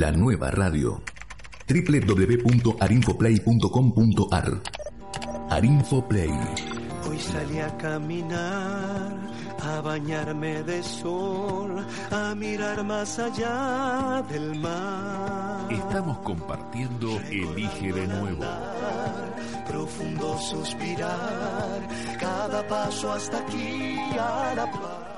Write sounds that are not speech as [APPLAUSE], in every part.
La nueva radio. www.arinfoplay.com.ar Arinfoplay. Hoy salí a caminar, a bañarme de sol, a mirar más allá del mar. Estamos compartiendo Elige de nuevo. Profundo suspirar, cada paso hasta aquí a la paz.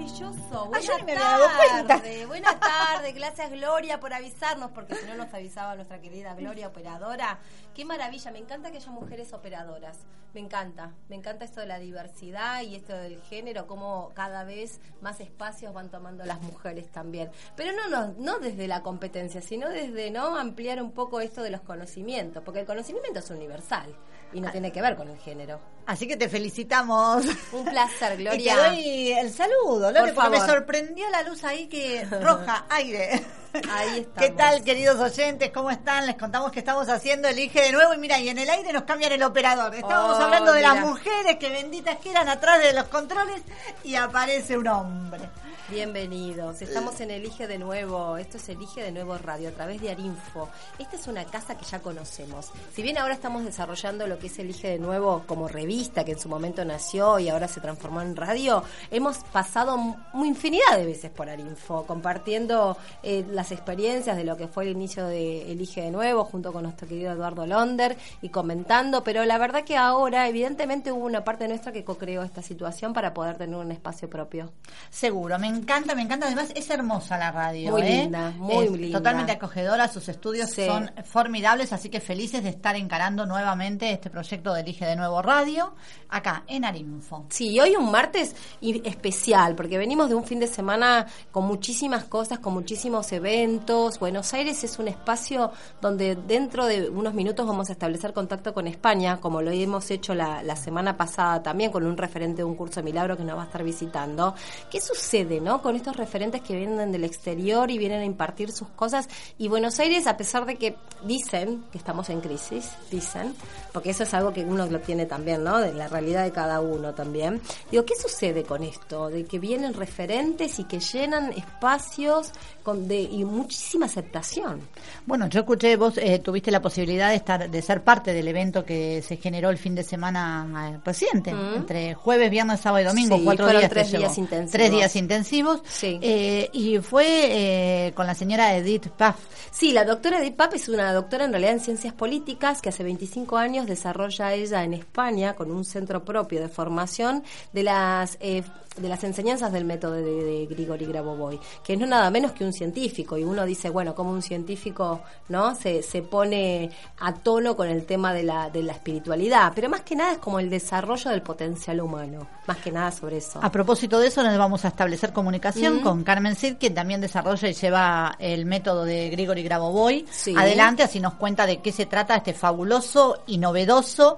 Maravilloso. Buenas me tardes, buenas tardes. Gracias Gloria por avisarnos, porque si no nos avisaba nuestra querida Gloria operadora. Qué maravilla, me encanta que haya mujeres operadoras. Me encanta, me encanta esto de la diversidad y esto del género, cómo cada vez más espacios van tomando las mujeres también. Pero no, no, no desde la competencia, sino desde no ampliar un poco esto de los conocimientos, porque el conocimiento es universal y no tiene que ver con el género. Así que te felicitamos. Un placer, [LAUGHS] Y Gloria. te doy el saludo, Lore, Por porque me favor. sorprendió la luz ahí que [LAUGHS] roja, aire. Ahí estamos. [LAUGHS] ¿Qué tal, queridos oyentes? ¿Cómo están? Les contamos que estamos haciendo Elige de nuevo y mira, y en el aire nos cambian el operador. Estábamos Oh, hablando de las mujeres que benditas que eran atrás de los controles y aparece un hombre. Bienvenidos, estamos en Elige de Nuevo, esto es Elige de Nuevo Radio a través de Arinfo. Esta es una casa que ya conocemos. Si bien ahora estamos desarrollando lo que es Elige de Nuevo como revista que en su momento nació y ahora se transformó en radio, hemos pasado mu- infinidad de veces por Arinfo, compartiendo eh, las experiencias de lo que fue el inicio de Elige de Nuevo junto con nuestro querido Eduardo Londer y comentando, pero la verdad que ahora evidentemente hubo una parte nuestra que co-creó esta situación para poder tener un espacio propio. Seguro, me encanta, me encanta. Además, es hermosa la radio. Muy ¿eh? linda, muy Es linda. Totalmente acogedora, sus estudios Sí. son formidables, así que felices de estar encarando nuevamente este proyecto de Elige de Nuevo Radio, acá en Arinfo. Sí, hoy un martes y- especial, porque venimos de un fin de semana con muchísimas cosas, con muchísimos eventos. Buenos Aires es un espacio donde dentro de unos minutos vamos a establecer contacto con España, como lo hemos hecho la, la semana pasada también con un referente de un curso de milagro que nos va a estar visitando. ¿Qué sucede, no? Con estos referentes que vienen del exterior y vienen a impartir sus cosas. Y Buenos Aires, a pesar de que dicen que estamos en crisis, dicen, porque eso es algo que uno lo tiene también, ¿no? De la realidad de cada uno también. Digo, ¿qué sucede con esto? De que vienen referentes y que llenan espacios con de, y muchísima aceptación. Bueno, yo escuché, vos eh, tuviste la posibilidad de estar, de ser parte del evento que se generó el fin de semana eh, reciente, entre jueves, viernes, sábado y domingo, Sí, cuatro días. tres días intensivos. Tres días intensivos. Sí. Eh, y fue eh, con la señora Edith Paz. Sí, la doctora Edith Pap es una doctora en realidad en ciencias políticas que hace 25 años desarrolla ella en España con un centro propio de formación de las eh, de las enseñanzas del método de, de Grigori Grabovoi, que no nada menos que un científico y uno dice, bueno, como un científico, ¿no? Se, se pone a tono con el tema de la de la espiritualidad, pero más que nada es como el desarrollo del potencial humano, más que nada sobre eso. A propósito de eso, nos vamos a establecer comunicación con Carmen Cid, quien también desarrolla y lleva el método de Grigori Grabovoi. Sí. Adelante, así nos cuenta de qué se trata este fabuloso y novedoso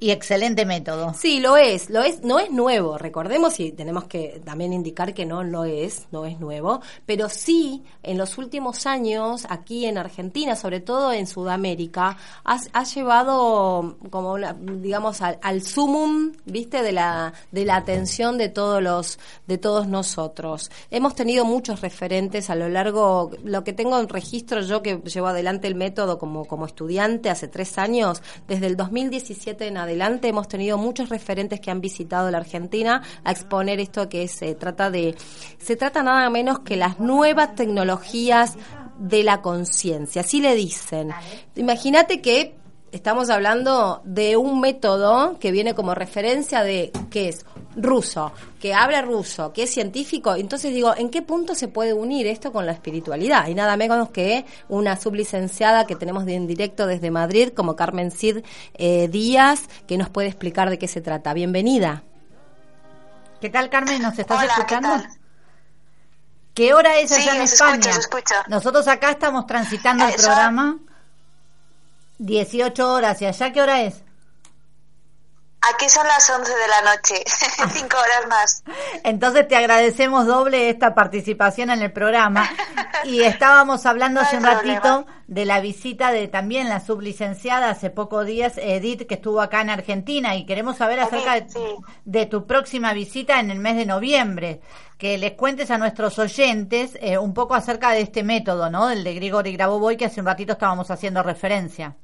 y excelente método. Sí, lo es, lo es, no es nuevo, recordemos y tenemos que también indicar que no lo es, no es nuevo, pero sí en los últimos años aquí en Argentina, sobre todo en Sudamérica, ha, llevado como digamos al, al sumum, viste, de la de la atención de todos los de todos nosotros. Hemos tenido muchos referentes a lo largo, lo que tengo en registro yo que llevo adelante el método como como estudiante hace tres años, desde el 2017 en adelante hemos tenido muchos referentes que han visitado la Argentina a exponer esto que se trata de se trata nada menos que las nuevas tecnologías de la conciencia, así le dicen. Imagínate que estamos hablando de un método que viene como referencia de que es ruso, que habla ruso, que es científico. Entonces digo, ¿en qué punto se puede unir esto con la espiritualidad? Y nada menos que una sublicenciada que tenemos en directo desde Madrid, como Carmen Cid eh, Díaz, que nos puede explicar de qué se trata. Bienvenida. ¿Qué tal, Carmen? ¿Nos estás Hola, ¿qué escuchando? tal? ¿Qué hora es Sí, allá en España? Nosotros acá estamos transitando el Eh, programa 18 horas. ¿Y allá qué hora es? Aquí son las 11 de la noche, [LAUGHS] cinco horas más. Entonces te agradecemos doble esta participación en el programa y estábamos hablando [LAUGHS] hace un ratito de la visita de también la sublicenciada hace pocos días, Edith, que estuvo acá en Argentina y queremos saber acerca de, tu próxima visita en el mes de noviembre. Que les cuentes a nuestros oyentes eh, un poco acerca de este método, ¿no? El de Grigori Grabovoi, que hace un ratito estábamos haciendo referencia.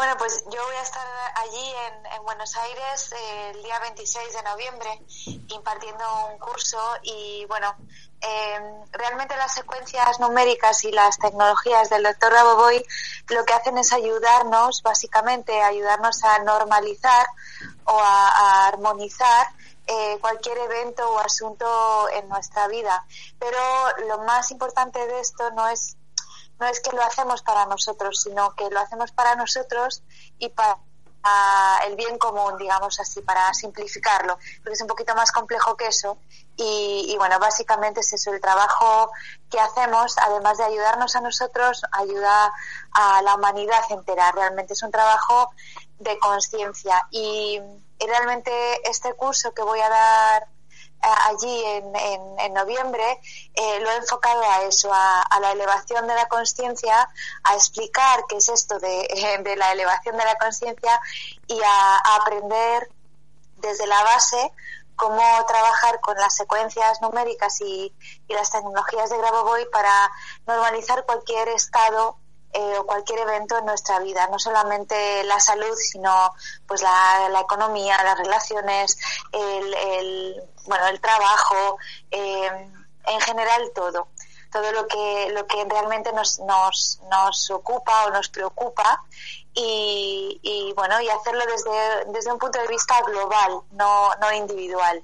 Bueno, pues yo voy a estar allí en, Buenos Aires eh, el día 26 de noviembre impartiendo un curso y bueno, em, realmente las secuencias numéricas y las tecnologías del doctor Raboboy lo que hacen es ayudarnos, básicamente, ayudarnos a normalizar o a, armonizar eh, cualquier evento o asunto en nuestra vida. Pero lo más importante de esto no es no es que lo hacemos para nosotros, sino que lo hacemos para nosotros y para el bien común, digamos así, para simplificarlo, porque es un poquito más complejo que eso. Y, bueno, básicamente es eso, el trabajo que hacemos, además de ayudarnos a nosotros, ayuda a la humanidad entera. Realmente es un trabajo de conciencia. y realmente este curso que voy a dar allí en, en, noviembre, eh, lo he enfocado a eso, a, la elevación de la conciencia, a explicar qué es esto de, [LAUGHS] la elevación de la conciencia y a, aprender desde la base cómo trabajar con las secuencias numéricas y, y las tecnologías de Grabovoi para normalizar cualquier estado eh, o cualquier evento en nuestra vida, no solamente la salud, sino pues la, la economía, las relaciones, el, el, bueno, el trabajo, eh, en general todo, todo lo que, lo que realmente nos, nos, nos ocupa o nos preocupa y, y, bueno, y hacerlo desde, desde un punto de vista global, no, no individual,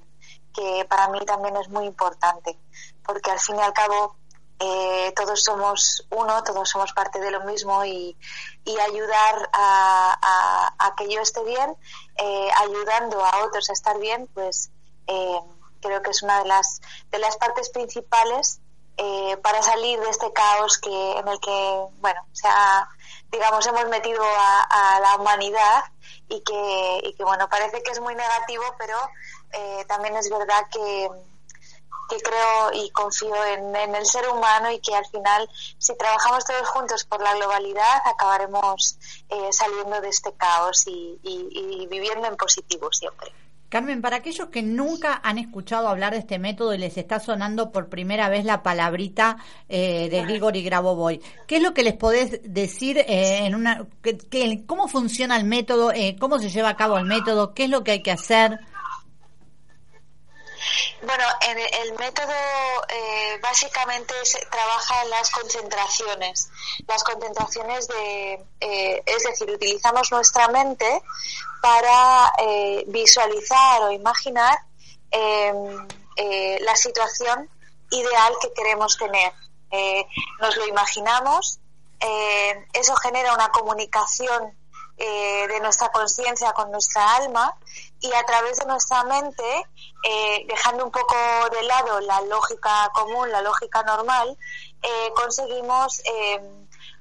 que para mí también es muy importante, porque al fin y al cabo eh, todos somos uno, todos somos parte de lo mismo y, y ayudar a, que yo esté bien, eh, ayudando a otros a estar bien, pues eh, creo que es una de las, de las partes principales para salir de este caos que en el que, bueno, sea, digamos, hemos metido a, a la humanidad y que, y que, bueno, parece que es muy negativo, pero también es verdad que que creo y confío en, el ser humano y que al final, si trabajamos todos juntos por la globalidad, acabaremos eh, saliendo de este caos y, viviendo en positivo siempre. Carmen, para aquellos que nunca han escuchado hablar de este método y les está sonando por primera vez la palabrita eh, de [LAUGHS] Grigori Grabovoi, ¿qué es lo que les podés decir eh, en una, que, cómo funciona el método, cómo se lleva a cabo el método, qué es lo que hay que hacer? Bueno, en el método eh, básicamente se trabaja en las concentraciones. Las concentraciones de, eh, es decir, utilizamos nuestra mente para eh, visualizar o imaginar em, la situación ideal que queremos tener. nos lo imaginamos, eso genera una comunicación de nuestra conciencia con nuestra alma y a través de nuestra mente, eh, dejando un poco de lado la lógica común, la lógica normal, eh, conseguimos eh,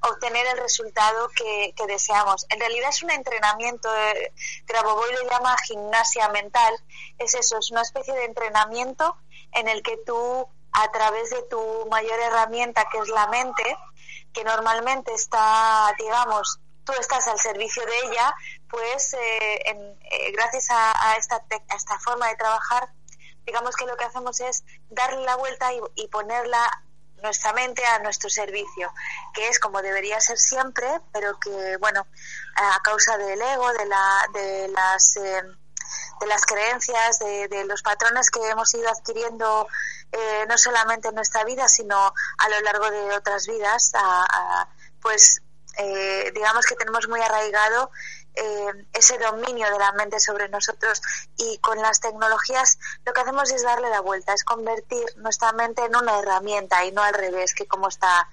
obtener el resultado que, deseamos. En realidad es un entrenamiento, eh, Grabovoi lo llama gimnasia mental, es eso, es una especie de entrenamiento en el que tú, a través de tu mayor herramienta, que es la mente, que normalmente está, digamos, tú estás al servicio de ella, pues eh, gracias a, esta, a esta forma de trabajar, digamos que lo que hacemos es darle la vuelta y, ponerla nuestra mente a nuestro servicio, que es como debería ser siempre, pero que, bueno, a causa del ego, de, la, de las... Eh, de las creencias, de, los patrones que hemos ido adquiriendo no solamente en nuestra vida, sino a lo largo de otras vidas, pues eh, digamos que tenemos muy arraigado eh, ese dominio de la mente sobre nosotros y con las tecnologías lo que hacemos es darle la vuelta, es convertir nuestra mente en una herramienta y no al revés, que como está.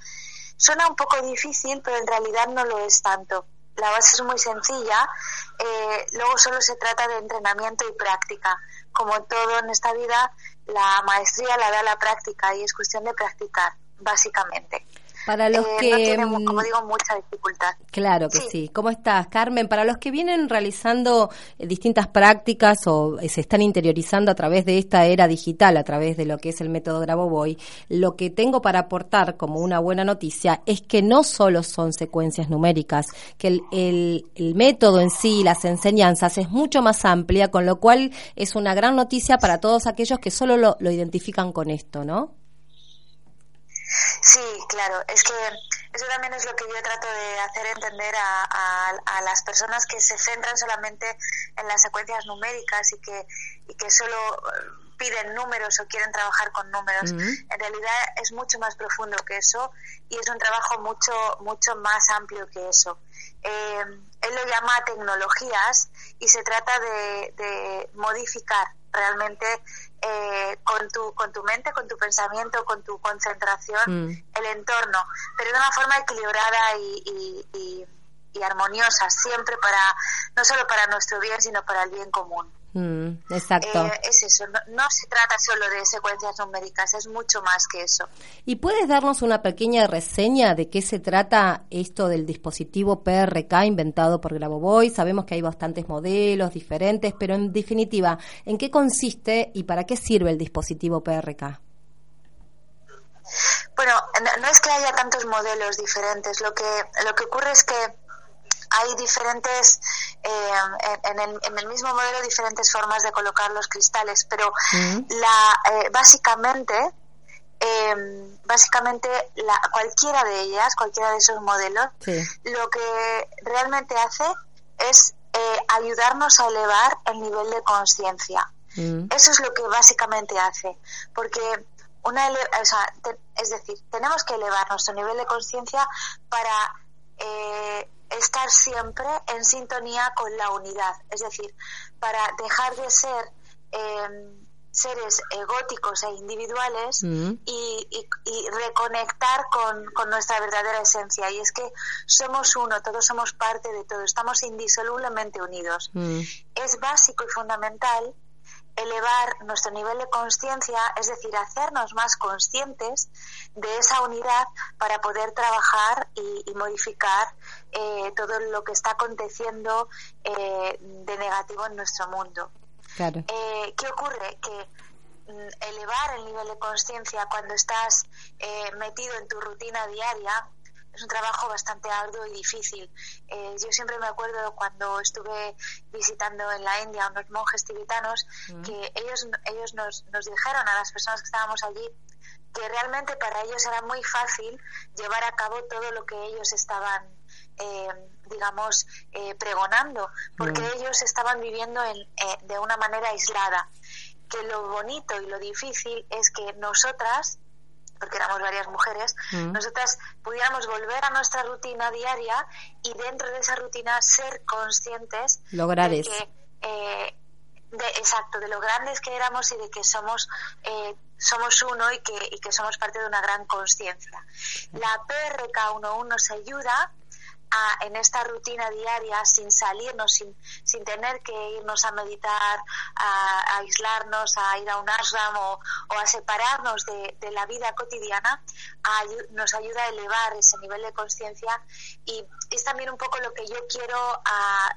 Suena un poco difícil, pero en realidad no lo es tanto. La base es muy sencilla, eh, luego solo se trata de entrenamiento y práctica. Como todo en esta vida, la maestría la da la práctica y es cuestión de practicar, básicamente. Para los eh, que, no mu- mm, como digo, mucha dificultad. Claro que sí. Sí. ¿Cómo estás, Carmen? Para los que vienen realizando eh, distintas prácticas o eh, se están interiorizando a través de esta era digital, a través de lo que es el método Grabovoi, lo que tengo para aportar como una buena noticia es que no solo son secuencias numéricas, que el, el- el método en sí, las enseñanzas, es mucho más amplia, con lo cual es una gran noticia para todos aquellos que solo lo, lo identifican con esto, ¿no? Sí, claro, es que eso también es lo que yo trato de hacer entender a, a- a las personas que se centran solamente en las secuencias numéricas y que, y que solo eh, piden números o quieren trabajar con números. En realidad es mucho más profundo que eso y es un trabajo mucho, mucho más amplio que eso. Eh, él lo llama tecnologías y se trata de, de modificar realmente eh, con tu con tu mente, con tu pensamiento, con tu concentración Mm. el entorno, pero de una forma equilibrada y, y- y- y armoniosa, siempre para no solo para nuestro bien, sino para el bien común. Mm, exacto. Eh, es eso, no, no se trata solo de secuencias numéricas, es mucho más que eso. ¿Y puedes darnos una pequeña reseña de qué se trata esto del dispositivo PRK inventado por Grabovoi? Sabemos que hay bastantes modelos diferentes, pero en definitiva, ¿en qué consiste y para qué sirve el dispositivo PRK? Bueno, no- no es que haya tantos modelos diferentes, lo que, lo que ocurre es que hay diferentes, eh, en, en el, en el mismo modelo, diferentes formas de colocar los cristales, pero la, eh, básicamente, eh, básicamente la, cualquiera de ellas, cualquiera de esos modelos, Sí. lo que realmente hace es eh, ayudarnos a elevar el nivel de conciencia. Eso es lo que básicamente hace, porque una o sea, te- es decir, tenemos que elevar nuestro nivel de conciencia para eh, estar siempre en sintonía con la unidad, es decir, para dejar de ser eh, seres egóticos e individuales Mm. y, y- y reconectar con, con nuestra verdadera esencia. Y es que somos uno, todos somos parte de todo, estamos indisolublemente unidos mm, es básico y fundamental elevar nuestro nivel de conciencia, es decir, hacernos más conscientes de esa unidad para poder trabajar y, y modificar eh, todo lo que está aconteciendo eh, de negativo en nuestro mundo. claro. Eh, ¿Qué ocurre? Que mm, elevar el nivel de conciencia cuando estás eh, metido en tu rutina diaria es un trabajo bastante arduo y difícil. Eh, yo siempre me acuerdo cuando estuve visitando en la India a unos monjes tibetanos que ellos, ellos nos, nos dijeron a las personas que estábamos allí que realmente para ellos era muy fácil llevar a cabo todo lo que ellos estaban, eh, digamos, eh, pregonando, porque Mm. ellos estaban viviendo en, eh, de una manera aislada. Que lo bonito y lo difícil es que nosotras, porque éramos varias mujeres, Mm. nosotras pudiéramos volver a nuestra rutina diaria y dentro de esa rutina ser conscientes Lograr de que eh, de, exacto, de lo grandes que éramos y de que somos eh, somos uno y que, y que somos parte de una gran conciencia. La PRK11 nos ayuda a, en esta rutina diaria sin salirnos, sin, sin tener que irnos a meditar, a, aislarnos, a ir a un ashram o, o a separarnos de, de la vida cotidiana, nos ayuda a elevar ese nivel de conciencia y es también un poco lo que yo quiero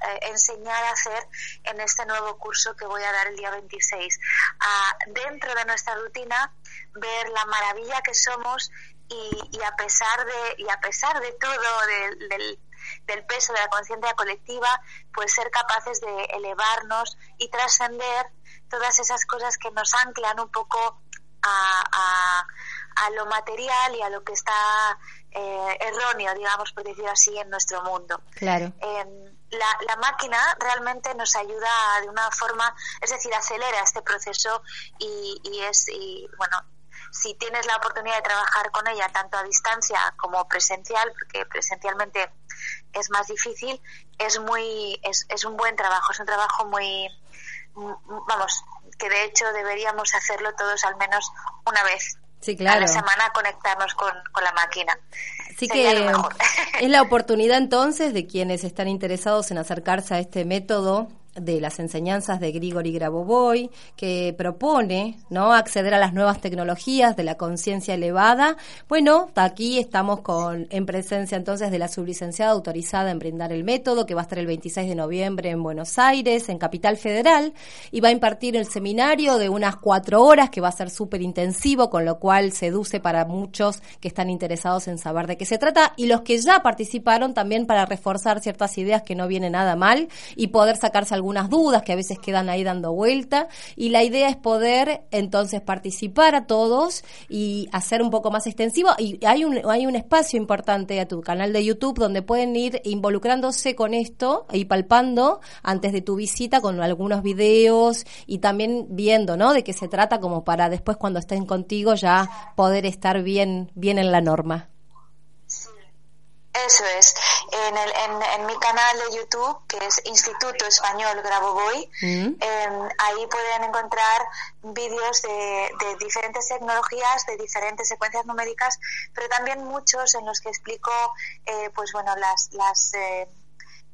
eh, enseñar a hacer en este nuevo curso que voy a dar el día 26. A, dentro de nuestra rutina, ver la maravilla que somos y, y a pesar de y a pesar de todo del, del, del peso de la conciencia colectiva, pues ser capaces de elevarnos y trascender todas esas cosas que nos anclan un poco a, a, a lo material y a lo que está eh, erróneo, digamos, por decirlo así, en nuestro mundo. Claro. Eh, la, la, máquina realmente nos ayuda de una forma, es decir, acelera este proceso y, y es, y, bueno, si tienes la oportunidad de trabajar con ella tanto a distancia como presencial, porque presencialmente es más difícil, es muy, es, es un buen trabajo, es un trabajo muy, vamos, que de hecho deberíamos hacerlo todos al menos una vez Sí, claro. a la semana conectarnos con, con la máquina. Así Sería que lo mejor. [LAUGHS] es la oportunidad entonces de quienes están interesados en acercarse a este método de las enseñanzas de Grigori Grabovoi, que propone no acceder a las nuevas tecnologías de la conciencia elevada. Bueno, aquí estamos con en presencia entonces de la sublicenciada autorizada en brindar el método, que va a estar el 26 de noviembre en Buenos Aires, en Capital Federal, y va a impartir el seminario de unas cuatro horas, que va a ser súper intensivo, con lo cual seduce para muchos que están interesados en saber de qué se trata, y los que ya participaron también para reforzar ciertas ideas que no viene nada mal y poder sacarse algún algunas dudas que a veces quedan ahí dando vuelta y la idea es poder entonces participar a todos y hacer un poco más extensivo y hay un, hay un espacio importante a tu canal de YouTube donde pueden ir involucrándose con esto y palpando antes de tu visita con algunos videos y también viendo, ¿no? De qué se trata como para después cuando estén contigo ya poder estar bien, bien en la norma. Eso es. En, el, en, mi canal de YouTube, que es Instituto Español Grabovoi, mm. em, ahí pueden encontrar vídeos de, diferentes tecnologías, de diferentes secuencias numéricas, pero también muchos en los que explico, eh, pues bueno, las, las eh,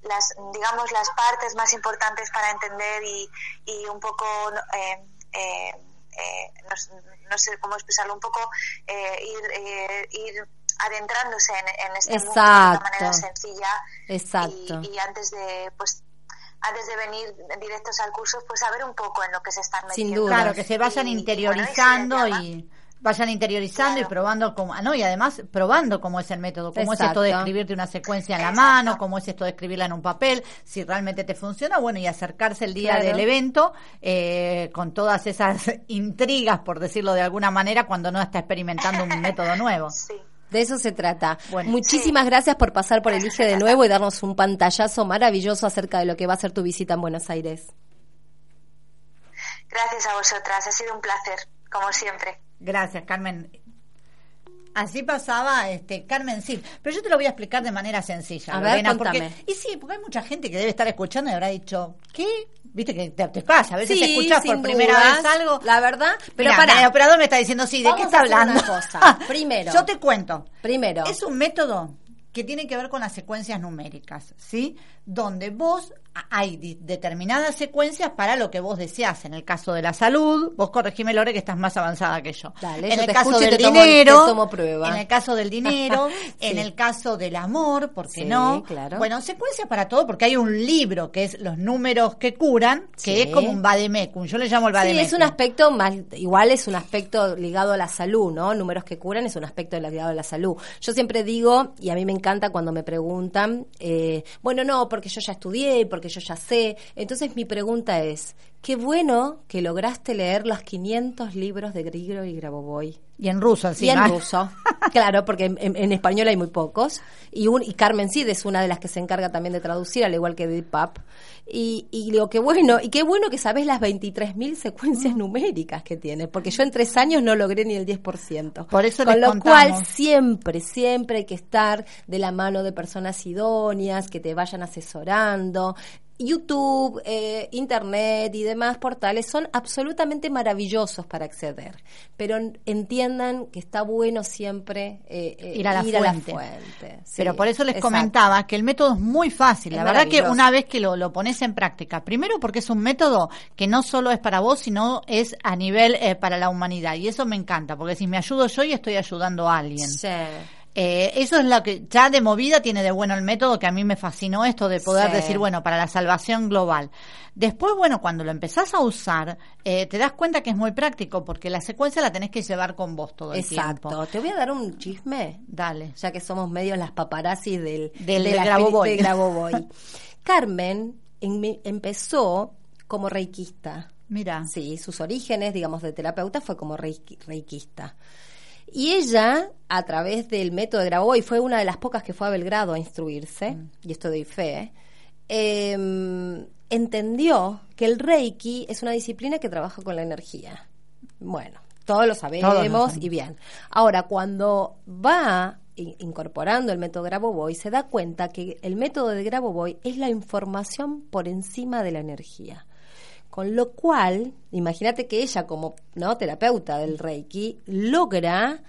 las digamos las partes más importantes para entender y, y un poco em, em, eh, no, sé cómo expresarlo un poco ir, ir adentrándose en, este mundo de una manera sencilla Exacto. Y, antes de pues antes de venir directos al curso pues saber un poco en lo que se están metiendo. sin duda. Claro que se vayan interiorizando y, vayan interiorizando y probando cómo, ah, no, y además probando cómo es el método, cómo es esto de escribirte una secuencia en la mano, cómo es esto de escribirla en un papel, si realmente te funciona, bueno, y acercarse el día del evento eh, con todas esas [LAUGHS] intrigas, por decirlo de alguna manera, cuando no está experimentando un método nuevo. Sí. De eso se trata. Muchísimas gracias por pasar por el IGE de [LAUGHS] nuevo y darnos un pantallazo maravilloso acerca de lo que va a ser tu visita en Buenos Aires. Gracias a vosotras, ha sido un placer, como siempre. Gracias, Carmen. Así pasaba este Carmen sí, pero yo te lo voy a explicar de manera sencilla, a ver, porque y sí, porque hay mucha gente que debe estar escuchando y habrá dicho, ¿qué? Viste que te, pasa, a veces escuchas por primera vez algo. La verdad, pero para el operador me está diciendo, sí, ¿de qué está hablando? cosa. [LAUGHS] Primero. yo te cuento. Primero. Es un método que tiene que ver con las secuencias numéricas, ¿sí? Donde vos hay determinadas secuencias para lo que vos deseas. En el caso de la salud, vos corregime, Lore, que estás más avanzada que yo. en el caso del dinero, en el caso del dinero, en el caso del amor, ¿por qué no? Claro. Bueno, secuencias para todo, porque hay un libro que es Los números que curan, que es como un vademecum. Yo le llamo el vademecum. Sí, es un aspecto más, igual es un aspecto ligado a la salud, ¿no? Números que curan es un aspecto ligado a la salud. Yo siempre digo, y a mí me encanta cuando me preguntan, eh, bueno, no, porque yo ya estudié, porque yo ya sé. Entonces mi pregunta es, qué bueno que lograste leer los 500 libros de Grigro y Grabovoi. Y en ruso, Y en ruso, [LAUGHS] claro, porque en, español hay muy pocos. Y, un, y Carmen Cid es una de las que se encarga también de traducir, al igual que Deep Pap. Y, y digo, qué bueno, y qué bueno que sabes las 23.000 secuencias numéricas que tiene, porque yo en tres años no logré ni el 10%. Por eso Con lo cual, siempre, siempre hay que estar de la mano de personas idóneas, que te vayan asesorando, YouTube, eh, Internet y demás portales son absolutamente maravillosos para acceder, pero entiendan que está bueno siempre eh, eh, ir, a la fuente. pero por eso les comentaba que el método es muy fácil. la verdad que una vez que lo, lo pones en práctica, primero porque es un método que no solo es para vos, sino es a nivel para la humanidad. Y eso me encanta, porque si me ayudo yo y estoy ayudando a alguien. Sí. Eh, eso es lo que ya de movida tiene de bueno el método que a mí me fascinó esto de poder decir, bueno, para la salvación global. Después, bueno, cuando lo empezás a usar, eh, te das cuenta que es muy práctico porque la secuencia la tenés que llevar con vos todo el tiempo. Exacto. Te voy a dar un chisme. Dale. Ya que somos medio las paparazzis del, del, de Grabo [LAUGHS] Carmen empezó como reikista. Mira. Sí, sus orígenes, digamos, de terapeuta fue como reikista. Y ella, a través del método de Grabovoi, fue una de las pocas que fue a Belgrado a instruirse, mm. y esto doy fe, em, entendió que el Reiki es una disciplina que trabaja con la energía. Bueno, todos lo sabemos y bien. Ahora, cuando va incorporando el método Grabovoi, se da cuenta que el método de Grabovoi es la información por encima de la energía. Con lo cual, imagínate que ella como no terapeuta del Reiki logra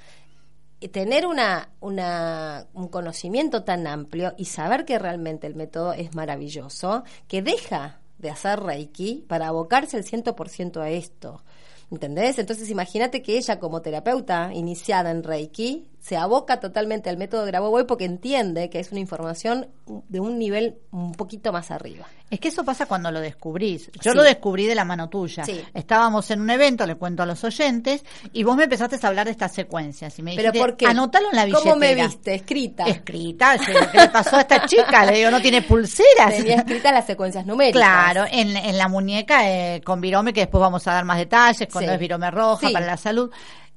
tener una, una, un conocimiento tan amplio y saber que realmente el método es maravilloso, que deja de hacer Reiki para abocarse el 100% a esto. ¿Entendés? Entonces imagínate que ella como terapeuta iniciada en Reiki se aboca totalmente al método Grabovoi porque entiende que es una información de un nivel un poquito más arriba. Es que eso pasa cuando lo descubrís. Yo Sí. lo descubrí de la mano tuya. Sí. Estábamos en un evento, le cuento a los oyentes, y vos me empezaste a hablar de estas secuencias. Y me ¿Pero dijiste, por qué? anotalo en la billetera. ¿Cómo me viste? Escrita. Escrita. ¿Qué le pasó a esta chica? Le digo, no tiene pulseras. Tenía escritas las secuencias numéricas. Claro, en, en la muñeca eh, con virome, que después vamos a dar más detalles, cuando Sí. es virome roja para la salud.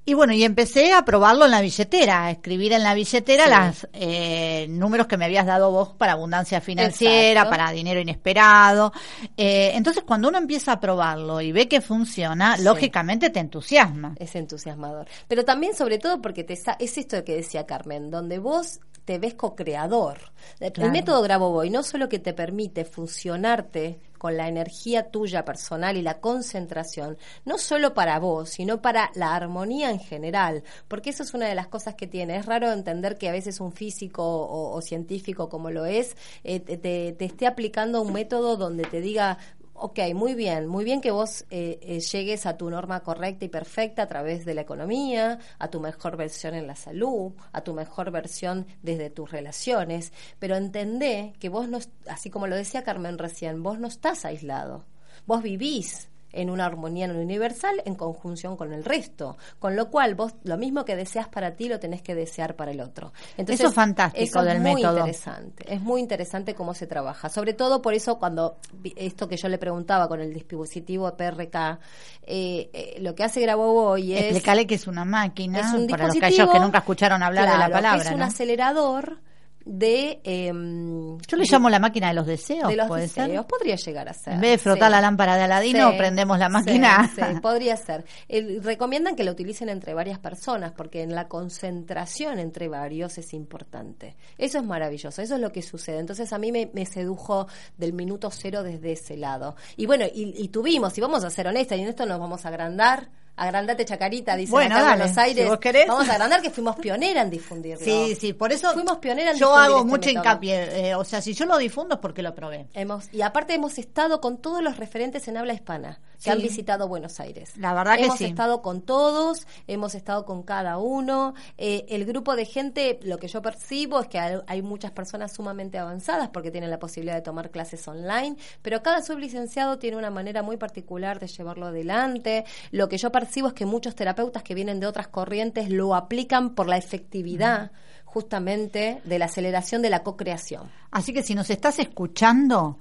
Y bueno, y empecé a probarlo en la billetera, a escribir en la billetera Sí. los números que me habías dado vos para abundancia financiera, Exacto. para dinero inesperado. Eh, entonces, cuando uno empieza a probarlo y ve que funciona, Sí. lógicamente te entusiasma. Es entusiasmador. Pero también, sobre todo, porque te es esto que decía Carmen, donde vos te ves co-creador. El método Grabovoi no solo que te permite funcionarte con la energía tuya personal y la concentración, no solo para vos, sino para la armonía en general, porque eso es una de las cosas que tiene. Es raro entender que a veces un físico o, científico como lo es, eh, te esté aplicando un método donde te diga, Ok, muy bien, muy bien que vos eh, eh, llegues a tu norma correcta y perfecta a través de la economía, a tu mejor versión en la salud, a tu mejor versión desde tus relaciones, pero entendé que vos no, así como lo decía Carmen recién, vos no estás aislado, vos vivís en una armonía universal en conjunción con el resto, con lo cual vos lo mismo que deseas para ti lo tenés que desear para el otro. Entonces, Eso es fantástico eso es del muy método. interesante, es muy interesante cómo se trabaja. Sobre todo por eso cuando esto que yo le preguntaba con el dispositivo PRK, eh, eh, lo que hace Grabovoi es Explícale que es una máquina, es un para los dispositivo aquellos que nunca escucharon hablar de la que palabra. es un ¿no? acelerador de em, Yo le de- llamo la máquina de los deseos, de los ¿puede ser? deseos. Podría llegar a ser. En vez de frotar sí. la lámpara de Aladino, Sí, prendemos la máquina. Sí, podría ser. El- recomiendan que lo utilicen entre varias personas porque en la concentración entre varios es importante. Eso es maravilloso, eso es lo que sucede. Entonces a mí me, me sedujo del minuto cero desde ese lado. Y bueno, y, y tuvimos, y vamos a ser honestas, y en esto nos vamos a agrandar. Agrandate Chacarita, dice Bueno, acá dale, Buenos Aires. si vos querés. Vamos a agrandar que fuimos pionera en difundirlo. Sí, sí, por eso Fuimos pioneras en yo hago este mucho hincapié. eh, o sea, si yo lo difundo es porque lo probé. Hemos, y aparte hemos estado con todos los referentes en habla hispana que Sí. han visitado Buenos Aires. La verdad que hemos sí. estado con todos, hemos estado con cada uno. Eh, el grupo de gente, lo que yo percibo es que hay, hay muchas personas sumamente avanzadas porque tienen la posibilidad de tomar clases online, pero cada sublicenciado tiene una manera muy particular de llevarlo adelante. Lo que yo percibo es que muchos terapeutas que vienen de otras corrientes lo aplican por la efectividad justamente de la aceleración de la co-creación. Así que si nos estás escuchando,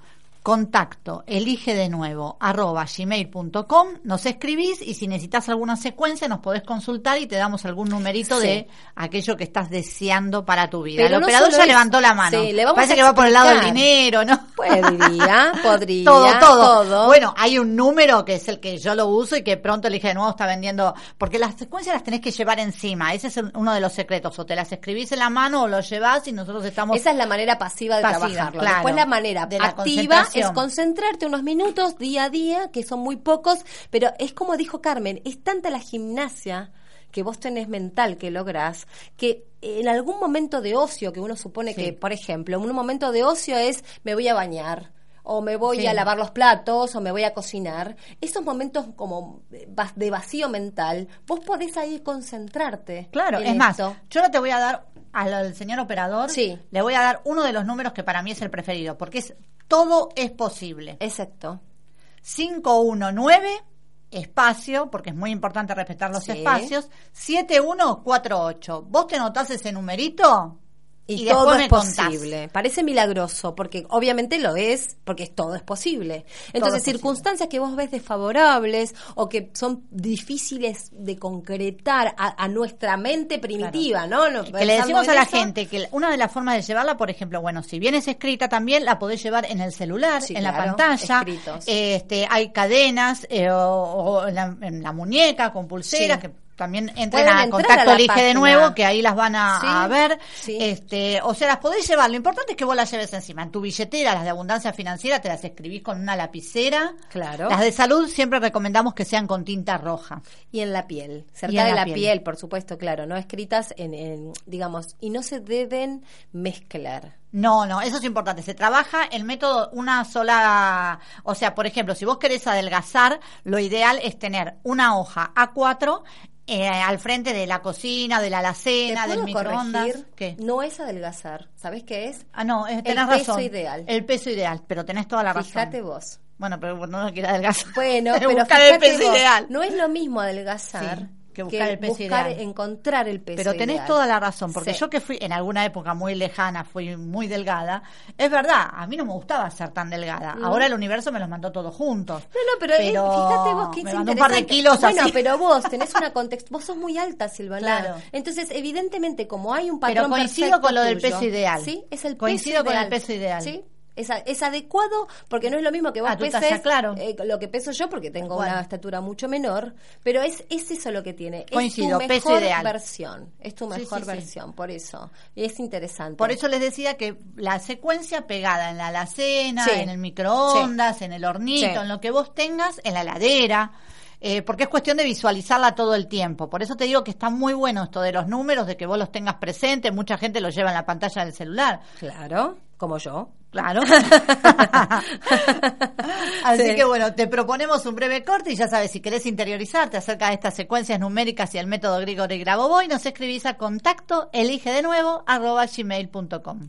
contacto, elige de nuevo, arroba gmail.com, nos escribís y si necesitas alguna secuencia nos podés consultar y te damos algún numerito Sí. de aquello que estás deseando para tu vida. Pero el no operador ya es- levantó la mano. Sí, le vamos Parece a que va por el lado del dinero, ¿no? Podría, [LAUGHS] podría. todo, todo, todo. Bueno, hay un número que es el que yo lo uso y que pronto elige de nuevo está vendiendo, porque las secuencias las tenés que llevar encima, ese es uno de los secretos, o te las escribís en la mano o lo llevas y nosotros estamos... Esa es la manera pasiva de Pasiva, trabajarlo. claro. Después la manera De la activa es concentrarte unos minutos día a día, que son muy pocos, pero es como dijo Carmen, es tanta la gimnasia que vos tenés mental que lográs, que en algún momento de ocio, que uno supone Sí. que, por ejemplo, un momento de ocio es me voy a bañar, o me voy Sí. a lavar los platos, o me voy a cocinar. Esos momentos como va- de vacío mental, vos podés ahí concentrarte. Claro, en es más, yo ahora te voy a dar al, señor operador, Sí. le voy a dar uno de los números que para mí es el preferido, porque es todo es posible. Exacto. 519 espacio, porque es muy importante respetar los Sí. espacios, 7148. ¿Vos te notás ese numerito? Y, todo es contás. posible. Parece milagroso, porque obviamente lo es, porque todo es posible. Entonces, es posible. circunstancias que vos ves desfavorables o que son difíciles de concretar a, a nuestra mente primitiva, ¿no? No, que le decimos a la eso. gente que una de las formas de llevarla, por ejemplo, bueno, si bien es escrita también, la podés llevar en el celular, Sí, en la pantalla. escritos. Este, hay cadenas eh, o, o en, la, en la muñeca con pulseras Sí. que también entren a contacto a Elige de nuevo, que ahí las van a, Sí, a ver. sí. Este, o sea, las podés llevar. Lo importante es que vos las lleves encima. En tu billetera, las de abundancia financiera, te las escribís con una lapicera. Claro. Las de salud siempre recomendamos que sean con tinta roja. Y en la piel, cerca de la la, piel. piel. por supuesto, claro, no escritas en, en, digamos, y no se deben mezclar. No, no, eso es importante. Se trabaja el método una sola, o sea, por ejemplo, si vos querés adelgazar, lo ideal es tener una hoja A4 eh, al frente de la cocina, de la alacena, ¿Te del microondas. corregir? ¿Qué? No es adelgazar, ¿sabes qué es? Ah, no, eh, El tenés peso razón. ideal. El peso ideal, pero tenés toda la razón. Fíjate vos. Bueno, pero no lo quiere adelgazar. Bueno, [LAUGHS] pero buscar el peso vos, ideal. No es lo mismo adelgazar Sí, que buscar el peso buscar ideal. encontrar el peso Pero tenés ideal. toda la razón, porque Sí. yo que fui en alguna época muy lejana, fui muy delgada, es verdad, a mí no me gustaba ser tan delgada. Mm. Ahora el universo me los mandó todos juntos. No, no, pero, eh, fíjate vos que me mandó un par de kilos Bueno, así. pero vos tenés una [LAUGHS] context, vos sos muy alta, Silvana. Claro. Entonces, evidentemente, como hay un Pero patrón coincido perfecto con lo del tuyo, peso ideal. Sí, es el Coincido peso con el peso ideal. Sí. Es, a- es adecuado porque no es lo mismo que vos Ah, peses talla, claro. eh, lo que peso yo porque tengo Bueno. una estatura mucho menor, pero es, es eso lo que tiene. Coincido, es tu peso mejor ideal. versión. Es tu mejor sí, sí. versión, por eso. Y es interesante. Por eso les decía que la secuencia pegada en la alacena, en el microondas, en el hornito, en lo que vos tengas, en la heladera, eh, porque es cuestión de visualizarla todo el tiempo. Por eso te digo que está muy bueno esto de los números, de que vos los tengas presentes. Mucha gente los lleva en la pantalla del celular. Claro, como yo. Claro. [LAUGHS] Así Sí. que bueno, te proponemos un breve corte y ya sabes, si querés interiorizarte acerca de estas secuencias numéricas y el método Grigori Grabovoi, nos escribís a contacto elige de nuevo arroba gmail.com.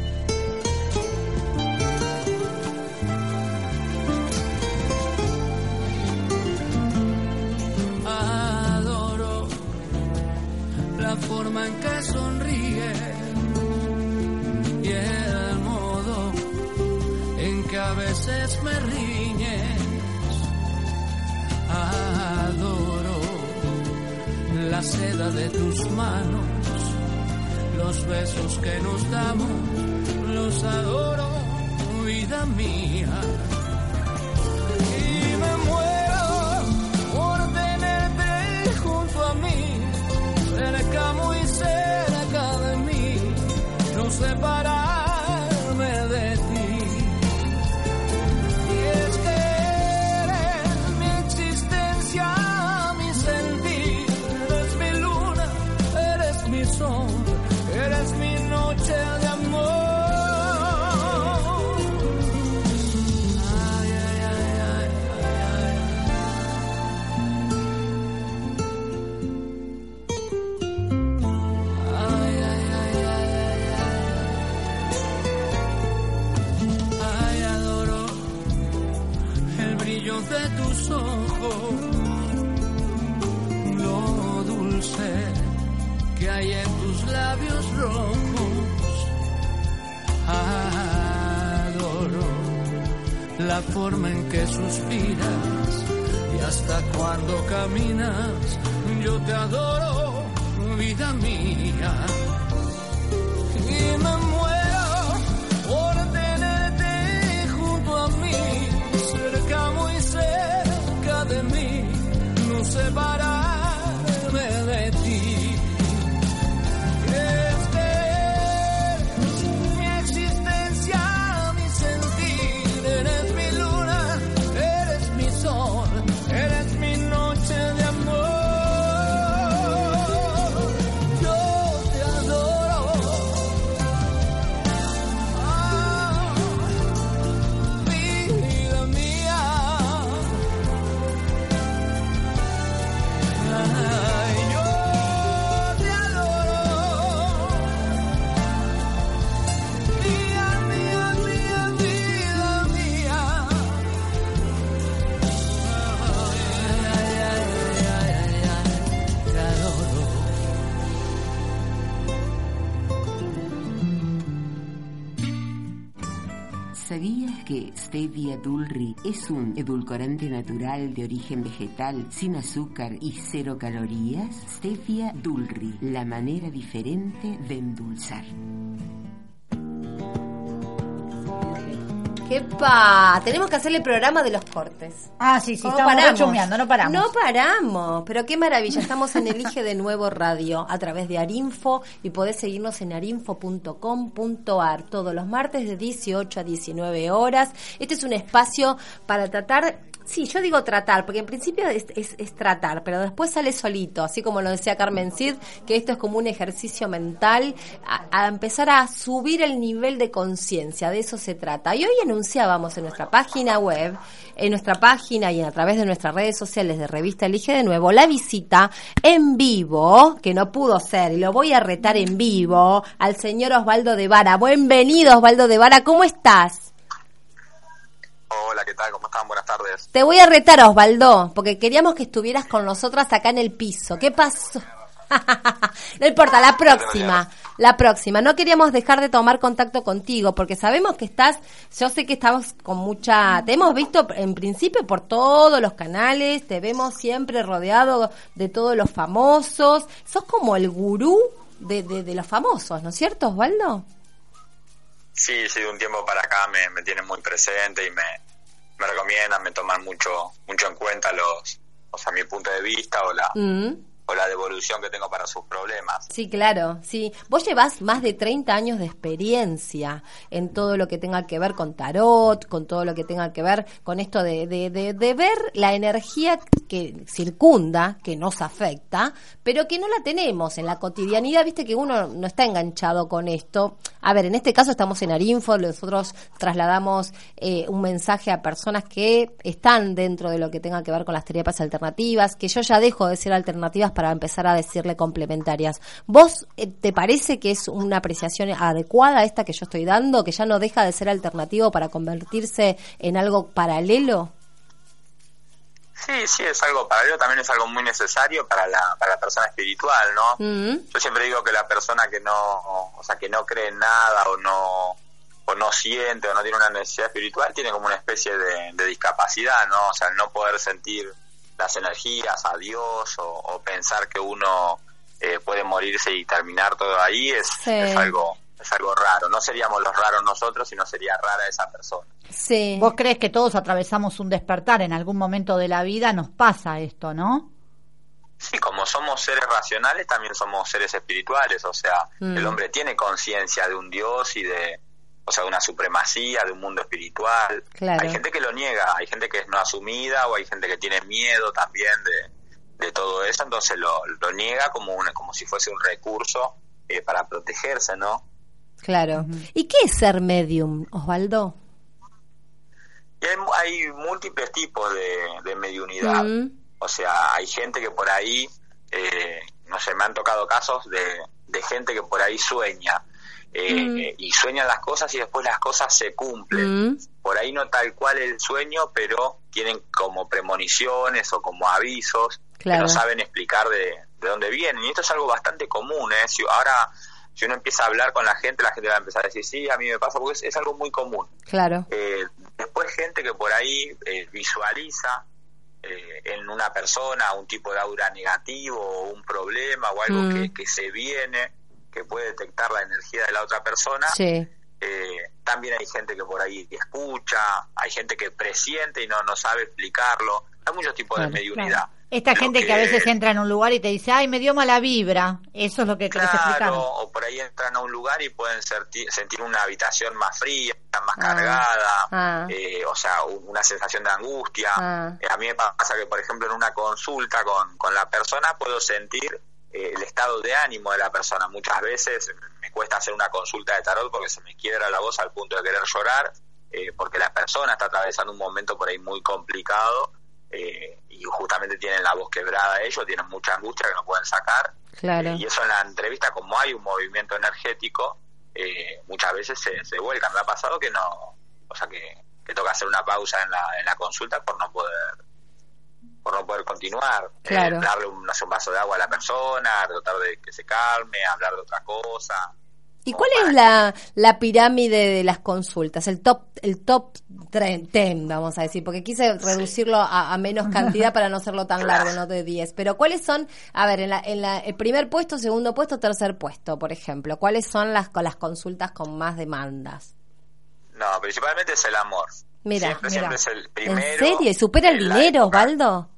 Adoro la forma en que sonríe y el modo en que a veces me riñes. Adoro la seda de tus manos, los besos que nos damos, los adoro, vida mía forma en que suspiras y hasta cuando caminas. Yo te adoro, vida mía. Que Stevia Dulri es un edulcorante natural de origen vegetal, sin azúcar y cero calorías? Stevia Dulri, la manera diferente de endulzar. ¡Epa! Tenemos que hacer el programa de los cortes. Ah, sí, sí, ¿Cómo estamos paramos? no paramos. No paramos, pero qué maravilla. Estamos en Elige de Nuevo Radio a través de Arinfo y podés seguirnos en arinfo.com.ar todos los martes de 18 a 19 horas. Este es un espacio para tratar Sí, yo digo tratar, porque en principio es, es- es tratar, pero después sale solito, así como lo decía Carmen Cid, que esto es como un ejercicio mental, a, a empezar a subir el nivel de conciencia, de eso se trata. Y hoy anunciábamos en nuestra página web, en nuestra página y a través de nuestras redes sociales de Revista Elige de Nuevo, la visita en vivo, que no pudo ser, y lo voy a retar en vivo, al señor Osvaldo de Vara. Bienvenido, Osvaldo de Vara, ¿cómo estás? Hola, ¿qué tal? ¿Cómo están? Buenas tardes. Te voy a retar, Osvaldo, porque queríamos que estuvieras con nosotras acá en el piso. ¿Qué pasó? [LAUGHS] no importa, la próxima, la próxima. No queríamos dejar de tomar contacto contigo, porque sabemos que estás, yo sé que estamos con mucha, te hemos visto en principio por todos los canales, te vemos siempre rodeado de todos los famosos. Sos como el gurú de, de, de los famosos, ¿no es cierto, Osvaldo? Sí, sí, de un tiempo para acá me, me tienen muy presente y me, me recomiendan, me toman mucho mucho en cuenta los, o sea, mi punto de vista o la, Mm. La devolución que tengo para sus problemas. Sí, claro, sí. Vos llevas más de 30 años de experiencia en todo lo que tenga que ver con tarot, con todo lo que tenga que ver con esto de, de, de, de ver la energía que circunda, que nos afecta, pero que no la tenemos en la cotidianidad, viste que uno no está enganchado con esto. A ver, en este caso estamos en Arinfo, nosotros trasladamos eh, un mensaje a personas que están dentro de lo que tenga que ver con las terapias alternativas, que yo ya dejo de ser alternativas para empezar a decirle complementarias. ¿Vos eh, te parece que es una apreciación adecuada esta que yo estoy dando, que ya no deja de ser alternativo para convertirse en algo paralelo? Sí, sí, es algo paralelo, también es algo muy necesario para la, para la persona espiritual, ¿no? Mm, Yo siempre digo que la persona que no, o sea, que no cree en nada o no, o no siente o no tiene una necesidad espiritual tiene como una especie de, de discapacidad, ¿no? O sea, el no poder sentir las energías a Dios o, o pensar que uno eh, puede morirse y terminar todo ahí es, Sí. es algo es algo raro. No seríamos los raros nosotros, sino sería rara esa persona. Sí. ¿Vos crees que todos atravesamos un despertar en algún momento de la vida? Nos pasa esto, ¿no? Sí, como somos seres racionales, también somos seres espirituales. O sea, Mm. el hombre tiene conciencia de un Dios y de, o sea, de una supremacía, de un mundo espiritual. Claro. Hay gente que lo niega, hay gente que es no asumida o hay gente que tiene miedo también de, de todo eso, entonces lo, lo niega como, una, como si fuese un recurso eh, para protegerse, ¿no? Claro. ¿Y qué es ser medium, Osvaldo? Y hay, hay múltiples tipos de, de mediunidad. O sea, hay gente que por ahí, eh, no sé, me han tocado casos de, de gente que por ahí sueña. Eh, Mm. eh, y sueñan las cosas y después las cosas se cumplen. mm, Por ahí no tal cual el sueño, pero tienen como premoniciones o como avisos Claro. que no saben explicar de, de dónde vienen. Y esto es algo bastante común. ¿eh? Si, ahora, si uno empieza a hablar con la gente, la gente va a empezar a decir, sí, a mí me pasa, porque es, es algo muy común. claro. Eh, después gente que por ahí eh, visualiza eh, en una persona un tipo de aura negativo o un problema o algo Mm. que, que se viene, que puede detectar la energía de la otra persona. Sí. Eh, también hay gente que por ahí escucha, hay gente que presiente y no, no sabe explicarlo. Hay muchos tipos Claro, de mediunidad. Esta Lo gente que... a veces entra en un lugar y te dice, ay, me dio mala vibra. Eso es lo que querés explicar. Claro, o por ahí entran a un lugar y pueden sentir, sentir una habitación más fría, más Ah, cargada, ah. eh, o sea, un- una sensación de angustia. Ah. Eh, a mí me pasa que, por ejemplo, en una consulta con, con la persona puedo sentir eh, el estado de ánimo de la persona. Muchas veces me cuesta hacer una consulta de tarot porque se me quiebra la voz al punto de querer llorar, eh, porque la persona está atravesando un momento por ahí muy complicado eh, y justamente tienen la voz quebrada ellos, tienen mucha angustia que no pueden sacar. Claro. Eh, y eso en la entrevista, como hay un movimiento energético, eh, muchas veces se, se vuelcan. Me ha pasado que no, o sea, que, que toca hacer una pausa en la, en la consulta por no poder por no poder continuar, Eh, darle un, no sé, un vaso de agua a la persona, tratar de que se calme, hablar de otra cosa. ¿Y cuál es la, la pirámide de las consultas? El top el top 10, vamos a decir, porque quise reducirlo a, a menos [LAUGHS] cantidad para no hacerlo tan largo, no de 10. Pero ¿cuáles son, a ver, en, la, en la, el primer puesto, segundo puesto, tercer puesto, por ejemplo? ¿Cuáles son las, con las consultas con más demandas? No, principalmente es el amor. Mira, siempre, mira. siempre es el primero. ¿En serio? ¿Y supera el dinero, época. Osvaldo?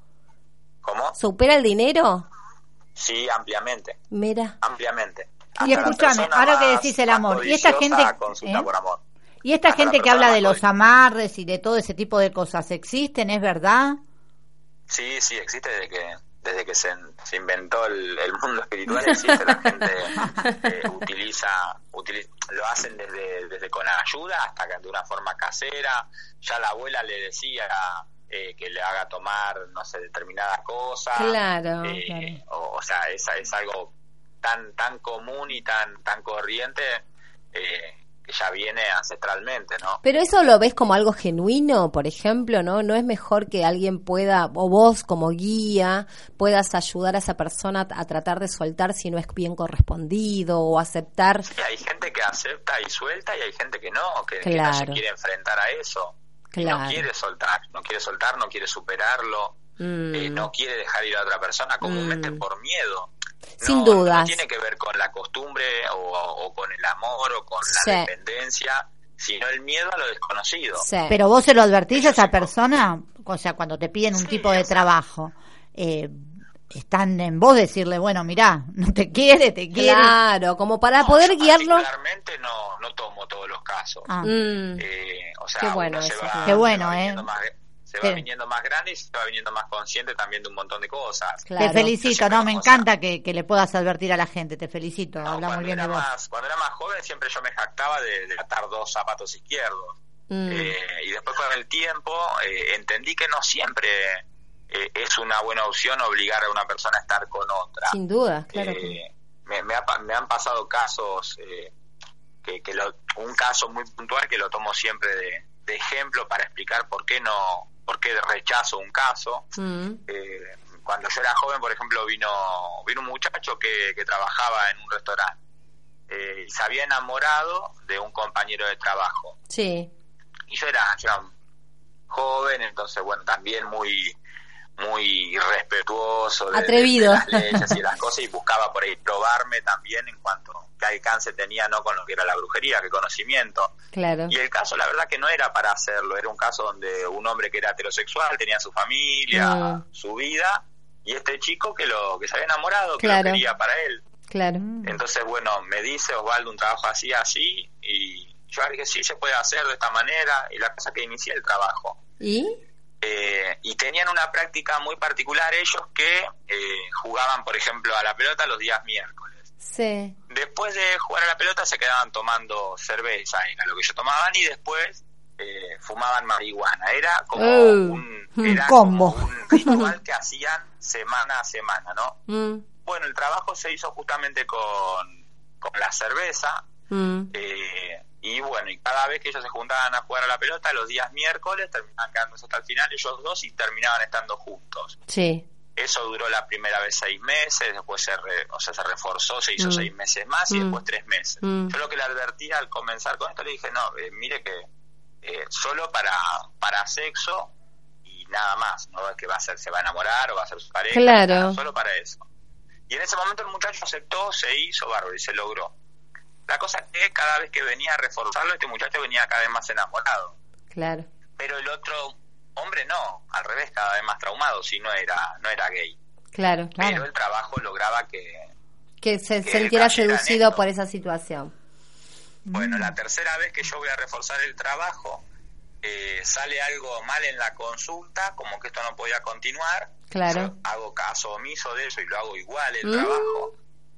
¿Cómo? ¿Supera el dinero? Sí, ampliamente, Mira. ampliamente. Y Hasta escúchame, ahora que decís el amor, y esta gente- consulta ¿eh? por amor. Y esta Hasta gente que habla de los amarres y de todo ese tipo de cosas, ¿existen? ¿Es verdad? Sí, sí, existe desde que desde que se, se inventó el, el mundo espiritual, existe, la gente [LAUGHS] eh, utiliza, utiliza, lo hacen desde, desde con ayuda hasta que de una forma casera, ya la abuela le decía eh, que le haga tomar, no sé, determinada cosa, Claro, eh, claro. O, o sea, es, es algo tan tan común y tan tan corriente eh, que ya viene ancestralmente, ¿no? Pero eso lo ves como algo genuino, por ejemplo, ¿no? No es mejor que alguien pueda, o vos como guía, puedas ayudar a esa persona a tratar de soltar si no es bien correspondido o aceptar. Y hay gente que acepta y suelta y hay gente que no, que, que no se quiere enfrentar a eso. Claro. no quiere soltar, no quiere soltar, no quiere superarlo, Mm. eh, no quiere dejar ir a otra persona comúnmente Mm. por miedo. Sin No- dudas. No tiene que ver con la costumbre o, o con el amor o con Sí. la dependencia, sino el miedo a lo desconocido. Sí. Pero vos se lo advertís a esa persona, o sea, cuando te piden un Sí, tipo de trabajo, eh, están en vos decirle, bueno, mirá, no te quiere, te quiere. Claro, como para No, poder guiarlo. Particularmente no, no tomo todos los casos. Ah. Mm. Eh, o sea, Qué bueno eso, va. Qué bueno, ¿eh? más, se va viniendo más grande y se va viniendo más consciente también de un montón de cosas. Claro. Te felicito, no, me encanta que, que le puedas advertir a la gente, te felicito, No, habla muy bien de vos. más, cuando era más joven siempre yo me jactaba de, de atar dos zapatos izquierdos. Mm. Eh, y después con el tiempo eh, entendí que no siempre eh, es una buena opción obligar a una persona a estar con otra. Sin duda, claro. Eh, que- me, me ha me han pasado casos, eh, que, que lo- un caso muy puntual que lo tomo siempre de, de ejemplo para explicar por qué no, por qué rechazo un caso. Mm. Eh, cuando yo era joven, por ejemplo, vino, vino un muchacho que, que trabajaba en un restaurante eh, se había enamorado de un compañero de trabajo. Sí. Y yo era, yo era joven, entonces, bueno, también muy muy respetuoso de, Atrevido. de las leyes y las cosas y buscaba por ahí probarme también en cuanto qué alcance tenía no con lo que era la brujería, qué conocimiento. Claro. Y el caso, la verdad que no era para hacerlo, era un caso donde un hombre que era heterosexual tenía su familia, Mm. su vida, y este chico que lo que se había enamorado, que Claro. lo quería para él. Claro. Entonces, bueno, me dice Osvaldo un trabajo así, así, y yo dije, sí, se puede hacer de esta manera, y la cosa que inicié el trabajo. ¿Y? Eh, y tenían una práctica muy particular ellos que eh, jugaban, por ejemplo, a la pelota los días miércoles. Sí. Después de jugar a la pelota se quedaban tomando cerveza, era lo que ellos tomaban, y después eh, fumaban marihuana. Era como Oh. un, era combo. como un ritual que hacían semana a semana, ¿no? Mm. Bueno, el trabajo se hizo justamente con, con la cerveza, Mm. eh, y bueno, y cada vez que ellos se juntaban a jugar a la pelota, los días miércoles terminaban quedándose hasta el final ellos dos y terminaban estando juntos. Sí. Eso duró la primera vez seis meses, después se, re- o sea, se reforzó, se hizo Mm. seis meses más y Mm. después tres meses. Mm. Yo lo que le advertí al comenzar con esto le dije, no, eh, mire que eh, solo para, para sexo y nada más, no es que va a ser, se va a enamorar o va a ser su pareja, Claro. nada, solo para eso. Y en ese momento el muchacho aceptó, se hizo bárbaro y se logró. La cosa es que cada vez que venía a reforzarlo, este muchacho venía cada vez más enamorado. Claro. Pero el otro hombre no, al revés, cada vez más traumado, si no era, no era gay. Claro. Pero el trabajo lograba que, Que se Que sintiera seducido esto. por esa situación. bueno, la tercera vez que yo voy a reforzar el trabajo, eh, sale algo mal en la consulta, como que esto no podía continuar. Claro. Yo hago caso omiso de eso y lo hago igual el Mm. trabajo.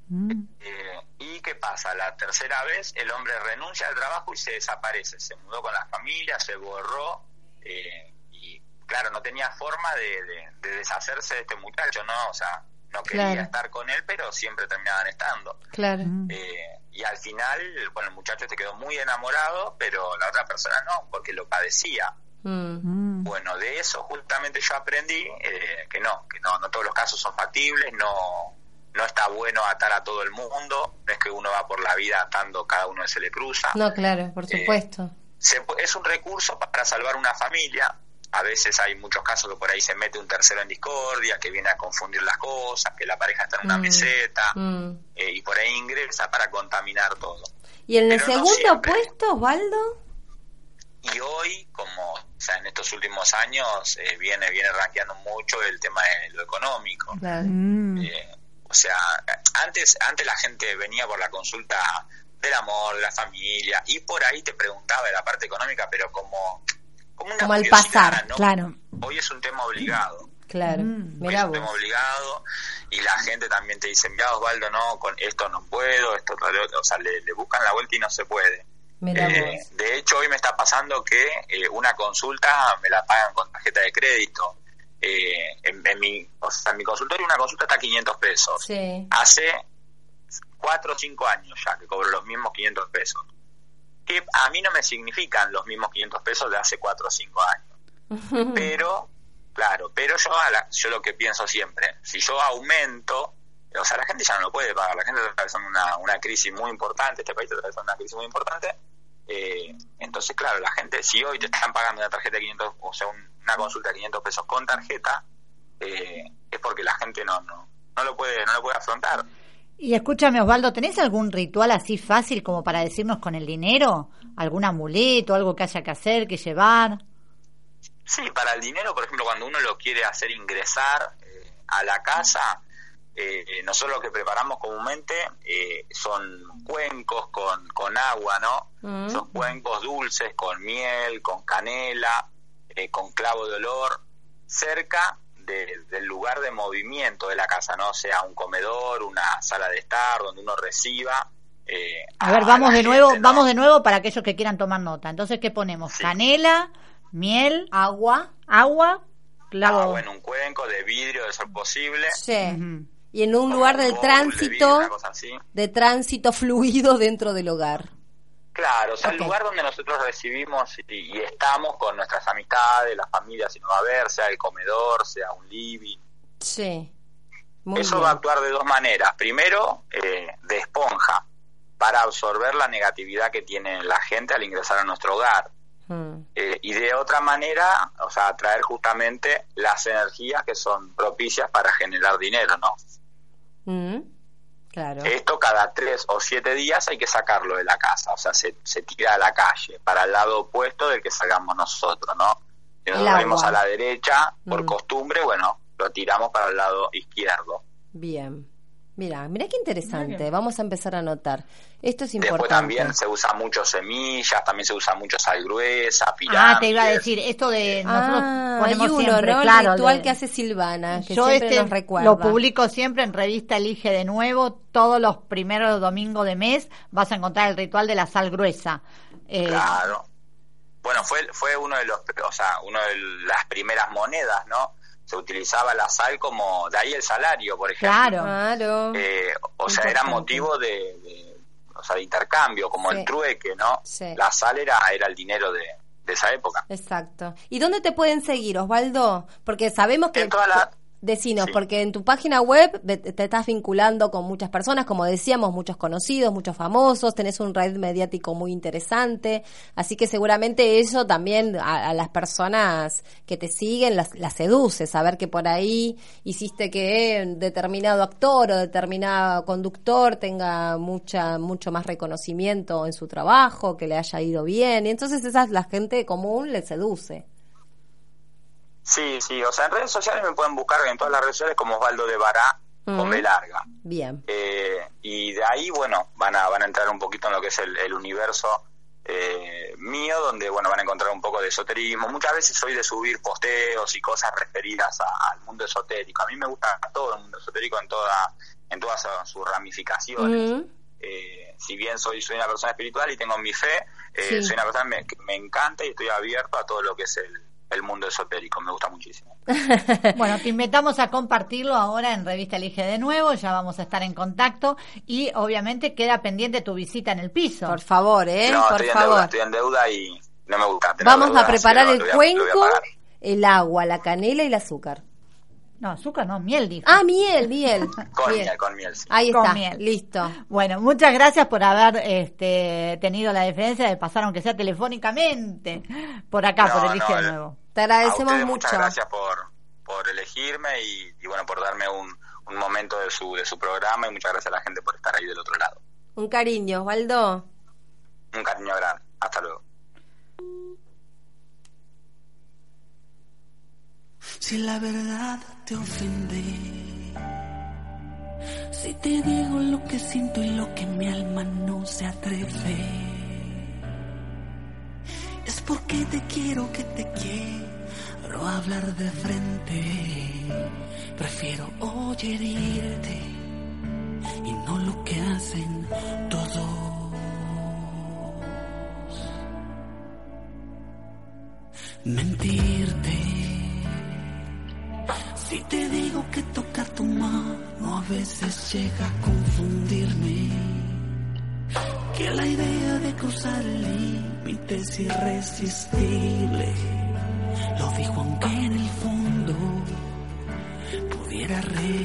Mm. Eh, ¿Y qué pasa? La tercera vez el hombre renuncia al trabajo y se desaparece. Se mudó con la familia, se borró eh, y claro, no tenía forma de, de- de deshacerse de este muchacho, ¿no? O sea, no quería Claro. estar con él, pero siempre terminaban estando. Claro. Mm. Eh, y al final, bueno, el muchacho se quedó muy enamorado, pero la otra persona no, porque lo padecía. Mm. Mm. Bueno, de eso justamente yo aprendí eh, que no, que no, no todos los casos son factibles, no, no está bueno atar a todo el mundo, no es que uno va por la vida atando cada uno que se le cruza. No, claro, por Eh, supuesto. Se es un recurso para salvar una familia. A veces hay muchos casos que por ahí se mete un tercero en discordia, que viene a confundir las cosas, que la pareja está en una Mm. meseta Mm. eh, y por ahí ingresa para contaminar todo. ¿Y en el Pero segundo puesto, Osvaldo? Y hoy, como o sea, en estos últimos años, eh, viene viene rankeando mucho el tema de lo económico. Mm. Eh, o sea, antes antes la gente venía por la consulta del amor, de la familia, y por ahí te preguntaba de la parte económica, pero como, como una Como al pasar, ¿no? Claro. Hoy es un tema obligado. Claro, Mm. Mirá es un vos. tema obligado y la gente también te dice, mira Osvaldo, no, con esto no puedo, esto tal otro", o sea, le, le buscan la vuelta y no se puede. Eh, vos. de hecho, hoy me está pasando que eh, una consulta me la pagan con tarjeta de crédito. Eh, en, en mi, o sea, en mi consultorio una consulta está a 500 pesos. Sí. Hace 4 o 5 años ya que cobro los mismos 500 pesos. Que a mí no me significan los mismos 500 pesos de hace 4 o 5 años. [LAUGHS] Pero, claro, pero yo, a la- yo lo que pienso siempre, si yo aumento, o sea, la gente ya no lo puede pagar, la gente está atravesando una, una crisis muy importante, este país está atravesando una crisis muy importante, eh, entonces, claro, la gente, si hoy te están pagando una tarjeta de 500, o sea, un- una consulta de 500 pesos con tarjeta, eh, es porque la gente no, no, no lo puede, no lo puede afrontar. Y escúchame, Osvaldo, ¿tenés algún ritual así fácil como para decirnos con el dinero? ¿Algún amuleto, algo que haya que hacer, que llevar? Sí, para el dinero, por ejemplo, cuando uno lo quiere hacer ingresar eh, a la casa, eh, nosotros lo que preparamos comúnmente eh, son cuencos con, con agua, ¿no? Mm. Son cuencos dulces con miel, con canela, eh, con clavo de olor, cerca de- del lugar de movimiento de la casa, ¿no? Sea un comedor, una sala de estar, donde uno reciba. eh, A ver, vamos de gente, nuevo, ¿no? vamos de nuevo para aquellos que quieran tomar nota. Entonces, ¿qué ponemos? Sí. Canela, miel, Agua. agua, clavo. Agua en un cuenco de vidrio, de ser posible. Sí. Y en un lugar del Bowl de vidrio, tránsito, de tránsito fluido dentro del hogar. Claro, o sea, el lugar donde nosotros recibimos y, y estamos con nuestras amistades, la familia, si nos va a ver, sea el comedor, sea un living. Sí. Muy Eso bien. va a actuar de dos maneras. Primero, eh, de esponja, para absorber la negatividad que tiene la gente al ingresar a nuestro hogar. Mm. Eh, y de otra manera, o sea, atraer justamente las energías que son propicias para generar dinero, ¿no? Mm. Claro. Esto cada tres o siete días hay que sacarlo de la casa, o sea, se, se tira a la calle, para el lado opuesto del que salgamos nosotros, ¿no? Si nosotros salimos a la derecha, por Mm. costumbre, bueno, lo tiramos para el lado izquierdo. Bien. Mira, mira qué interesante. Vamos a empezar a anotar. Esto es Después importante. también se usa mucho semillas, también se usa mucho sal gruesa, pirámides. Ah, te iba a decir, esto de nosotros Ah, hay ponemos uno, siempre, ¿no? claro, el ritual de- que hace Silvana, que Yo siempre este nos recuerda. lo publico siempre en revista Elige de Nuevo, todos los primeros domingos de mes vas a encontrar el ritual de la sal gruesa. Eh, Claro. Bueno, fue, fue uno de los, o sea, una de las primeras monedas, ¿no? Se utilizaba la sal como, de ahí el salario, por ejemplo. Claro. Claro. Eh, o sea, era motivo de, de- o sea, de intercambio, como Sí. el trueque, ¿no? Sí. La sal era, era el dinero de, de esa época. Exacto. ¿Y dónde te pueden seguir, Osvaldo? Porque sabemos que... En Decinos, Sí. porque en tu página web te estás vinculando con muchas personas, como decíamos, muchos conocidos, muchos famosos, tenés un red mediático muy interesante, así que seguramente eso también a, a las personas que te siguen las, las seduce, saber que por ahí hiciste que determinado actor o determinado conductor tenga mucha mucho más reconocimiento en su trabajo, que le haya ido bien, y entonces esa la gente común le seduce. Sí, sí, o sea, en redes sociales me pueden buscar en todas las redes sociales como Osvaldo de Bará, con Ujú. B larga. Bien. Eh, y de ahí, bueno, van a, van a entrar un poquito en lo que es el, el universo eh, mío, donde, bueno, van a encontrar un poco de esoterismo. Muchas veces soy de subir posteos y cosas referidas a- al mundo esotérico. A mí me gusta todo el mundo esotérico en toda en todas sus- ramificaciones. Eh, si bien soy, soy una persona espiritual y tengo mi fe, eh, Sí. soy una persona me- que me encanta y estoy abierto a todo lo que es el, el mundo esotérico. Me gusta muchísimo. [LAUGHS] Bueno, te invitamos a compartirlo ahora en Revista Elige de Nuevo, ya vamos a estar en contacto y obviamente queda pendiente tu visita en el piso. Por favor, ¿eh? no, Por estoy en favor. deuda, estoy en deuda y no me gusta. tener Vamos deuda, a preparar el a- cuenco, el agua, la canela y el azúcar. No, azúcar no, miel dijo. Ah, miel, miel. [LAUGHS] Con miel, con miel. sí. Ahí Con está, miel. listo. Bueno, muchas gracias por haber este, tenido la diferencia de pasar, aunque sea telefónicamente, por acá, No, por el no, Elige el- Nuevo. Te A agradecemos mucho. Muchas gracias por, por elegirme y, y bueno, por darme un, un momento de su, de su programa y muchas gracias a la gente por estar ahí del otro lado. Un cariño, Osvaldo. Un cariño grande. Hasta luego. Si la verdad te ofende, si te digo lo que siento y lo que mi alma no se atreve, es porque te quiero que te quiero hablar de frente. Prefiero oír y no lo que hacen todos. Mentirte. Si te digo que tocar tu mano a veces llega a confundirme, que la idea de cruzar el límite es irresistible. Lo digo aunque en el fondo pudiera arrepentirme.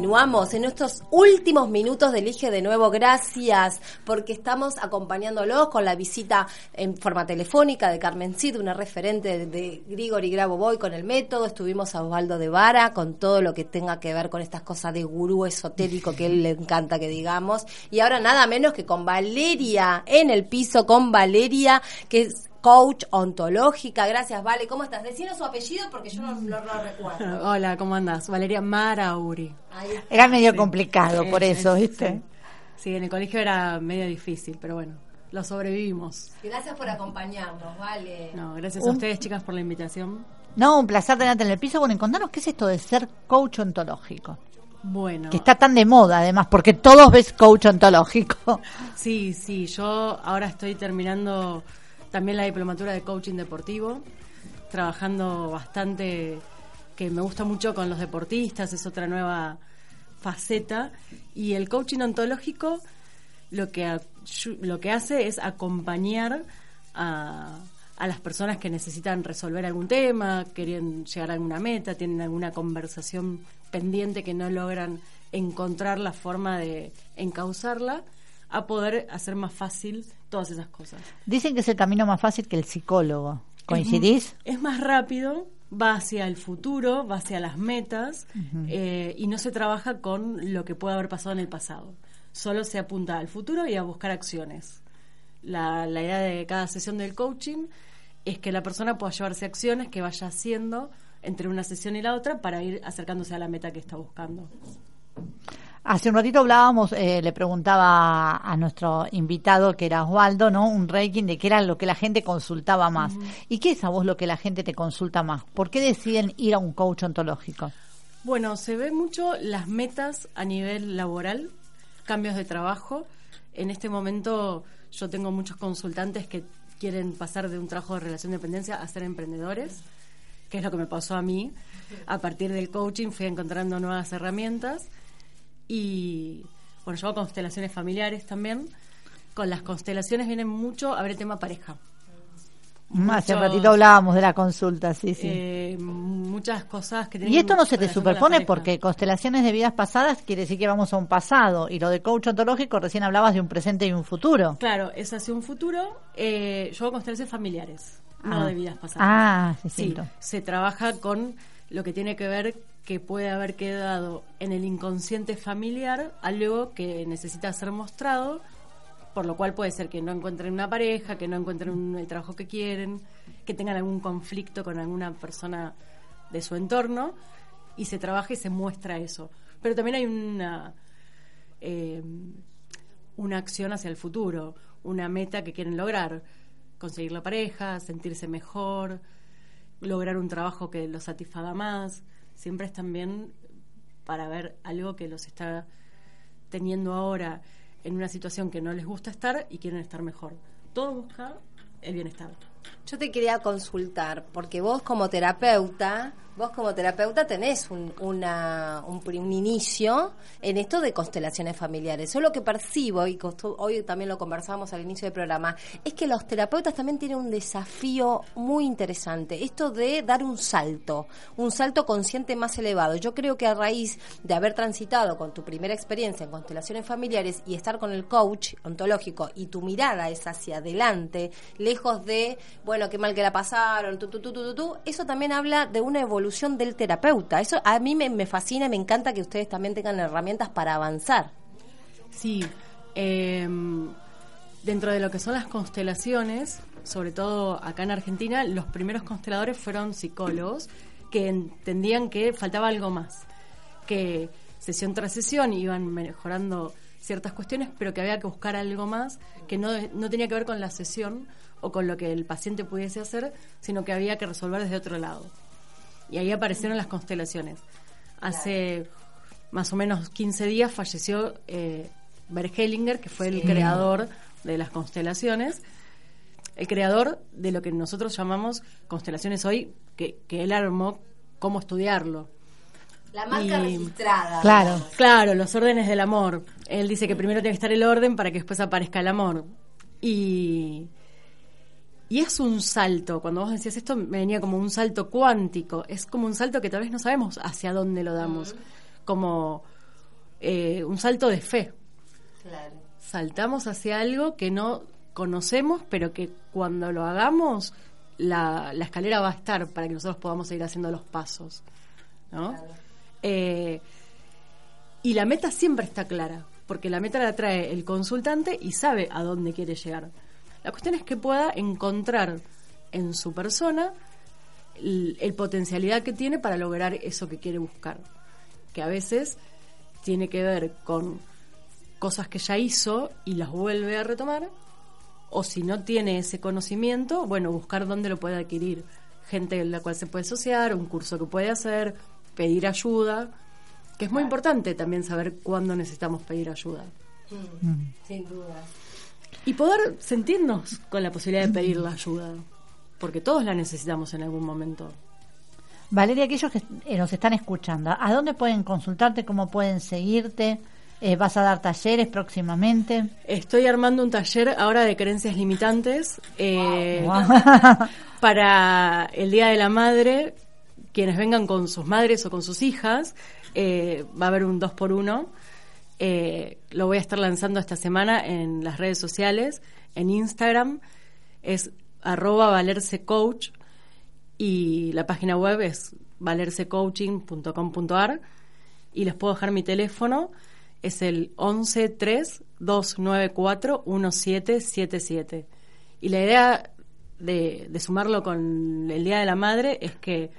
Continuamos en estos últimos minutos de Elige de nuevo. Gracias porque estamos acompañándolos con la visita en forma telefónica de Carmen Cid, una referente de, Grigori Grabovoi con el método. Estuvimos a Osvaldo de Vara con todo lo que tenga que ver con estas cosas de gurú esotérico que él le encanta que digamos. Y ahora nada menos que con Valeria en el piso, con Valeria, que es coach ontológica. Gracias, Vale. ¿Cómo estás? Decinos su apellido porque yo no, no lo recuerdo. [LAUGHS] Hola, ¿cómo andás? Valeria Marauri. Era medio complicado por Es- eso, es- ¿viste? Sí, en el colegio era medio difícil, pero bueno, lo sobrevivimos. Gracias por acompañarnos, Vale. No, gracias a ustedes, chicas, por la invitación. No, un placer tenerte en el piso. Bueno, y contanos qué es esto de ser coach ontológico. Bueno, Que está tan de moda, además, porque todos ves coach ontológico. sí, sí, yo ahora estoy terminando también la diplomatura de coaching deportivo, trabajando bastante, que me gusta mucho con los deportistas, es otra nueva faceta. Y el coaching ontológico lo que, lo que hace es acompañar a, a las personas que necesitan resolver algún tema, quieren llegar a alguna meta, tienen alguna conversación pendiente que no logran encontrar la forma de encauzarla a poder hacer más fácil todas esas cosas. Dicen que es el camino más fácil que el psicólogo. ¿Coincidís? Es, es más rápido, va hacia el futuro, va hacia las metas eh, y no se trabaja con lo que puede haber pasado en el pasado. Solo se apunta al futuro y a buscar acciones. La, la idea de cada sesión del coaching es que la persona pueda llevarse acciones que vaya haciendo entre una sesión y la otra para ir acercándose a la meta que está buscando. Hace un ratito hablábamos, eh, le preguntaba a nuestro invitado, que era Osvaldo, ¿no? Un ranking de qué era lo que la gente consultaba más. ¿Y qué es a vos lo que la gente te consulta más? ¿Por qué deciden ir a un coach ontológico? Bueno, se ve mucho las metas a nivel laboral, cambios de trabajo. En este momento yo tengo muchos consultantes que quieren pasar de un trabajo de relación de dependencia a ser emprendedores, que es lo que me pasó a mí. A partir del coaching fui encontrando nuevas herramientas y, bueno, yo hago constelaciones familiares también. Con las constelaciones viene mucho a ver el tema pareja. Mm, Hace un Muchos, ratito hablábamos de la consulta, sí, sí. eh, muchas cosas que y esto no se te superpone porque constelaciones de vidas pasadas quiere decir que vamos a un pasado y lo de coach ontológico recién hablabas de un presente y un futuro. Claro, es hacia un futuro. Eh, yo hago constelaciones familiares, no Ah. de vidas pasadas. Ah, sí, distinto. se trabaja con lo que tiene que ver que puede haber quedado en el inconsciente familiar algo que necesita ser mostrado, por lo cual puede ser que no encuentren una pareja, que no encuentren un- el trabajo que quieren, que tengan algún conflicto con alguna persona de su entorno, y se trabaja y se muestra eso. Pero también hay una eh, una acción hacia el futuro, una meta que quieren lograr, conseguir la pareja, sentirse mejor, lograr un trabajo que los satisfaga más. Siempre es también para ver algo que los está teniendo ahora en una situación que no les gusta estar y quieren estar mejor. Todo busca el bienestar. Yo te quería consultar, porque vos como terapeuta, vos como terapeuta tenés un, una, un, un inicio en esto de constelaciones familiares. Yo lo que percibo, y hoy también lo conversábamos al inicio del programa, es que los terapeutas también tienen un desafío muy interesante, esto de dar un salto, un salto consciente más elevado. Yo creo que a raíz de haber transitado con tu primera experiencia en constelaciones familiares y estar con el coach ontológico y tu mirada es hacia adelante, lejos de, bueno, qué mal que la pasaron, tu, tu, tu, tu, tu, tu, eso también habla de una evolución del terapeuta. Eso a mí me, fascina, me encanta que ustedes también tengan herramientas para avanzar. Sí, eh, dentro de lo que son las constelaciones, sobre todo acá en Argentina, los primeros consteladores fueron psicólogos que entendían que faltaba algo más, que sesión tras sesión iban mejorando ciertas cuestiones, pero que había que buscar algo más que no, no tenía que ver con la sesión o con lo que el paciente pudiese hacer, sino que había que resolver desde otro lado. Y ahí aparecieron las constelaciones. Hace más o menos 15 días falleció eh, Bert Hellinger, que fue el creador de las constelaciones, el creador de lo que nosotros llamamos constelaciones hoy, que, que él armó cómo estudiarlo. La marca registrada. Claro. Claro, los órdenes del amor. Él dice que primero tiene que estar el orden para que después aparezca el amor. Y, y es un salto. Cuando vos decías esto, me venía como un salto cuántico. Es como un salto que tal vez no sabemos hacia dónde lo damos. Como eh, un salto de fe. Claro. Saltamos hacia algo que no conocemos, pero que cuando lo hagamos, la, la escalera va a estar para que nosotros podamos seguir haciendo los pasos. ¿no? Eh, y la meta siempre está clara, porque la meta la trae el consultante y sabe a dónde quiere llegar. La cuestión es que pueda encontrar en su persona el, el potencialidad que tiene para lograr eso que quiere buscar, que a veces tiene que ver con cosas que ya hizo y las vuelve a retomar, o si no tiene ese conocimiento, bueno, buscar dónde lo puede adquirir, gente en la cual se puede asociar, un curso que puede hacer, pedir ayuda, que es muy importante también saber cuándo necesitamos pedir ayuda. Sin duda. Y poder sentirnos con la posibilidad de pedir la ayuda, porque todos la necesitamos en algún momento. Valeria, aquellos que eh, nos están escuchando, ¿a dónde pueden consultarte? ¿Cómo pueden seguirte? Eh, ¿Vas a dar talleres próximamente? Estoy armando un taller ahora de creencias limitantes eh, Wow. [LAUGHS] para el Día de la Madre. Quienes vengan con sus madres o con sus hijas, eh, va a haber un 2 por 1 eh, lo voy a estar lanzando esta semana en las redes sociales, en Instagram. Es arroba valersecoach y la página web es valersecoaching.com.ar y les puedo dejar mi teléfono, es el 113 294 1777. Y la idea de, de sumarlo con el Día de la Madre es que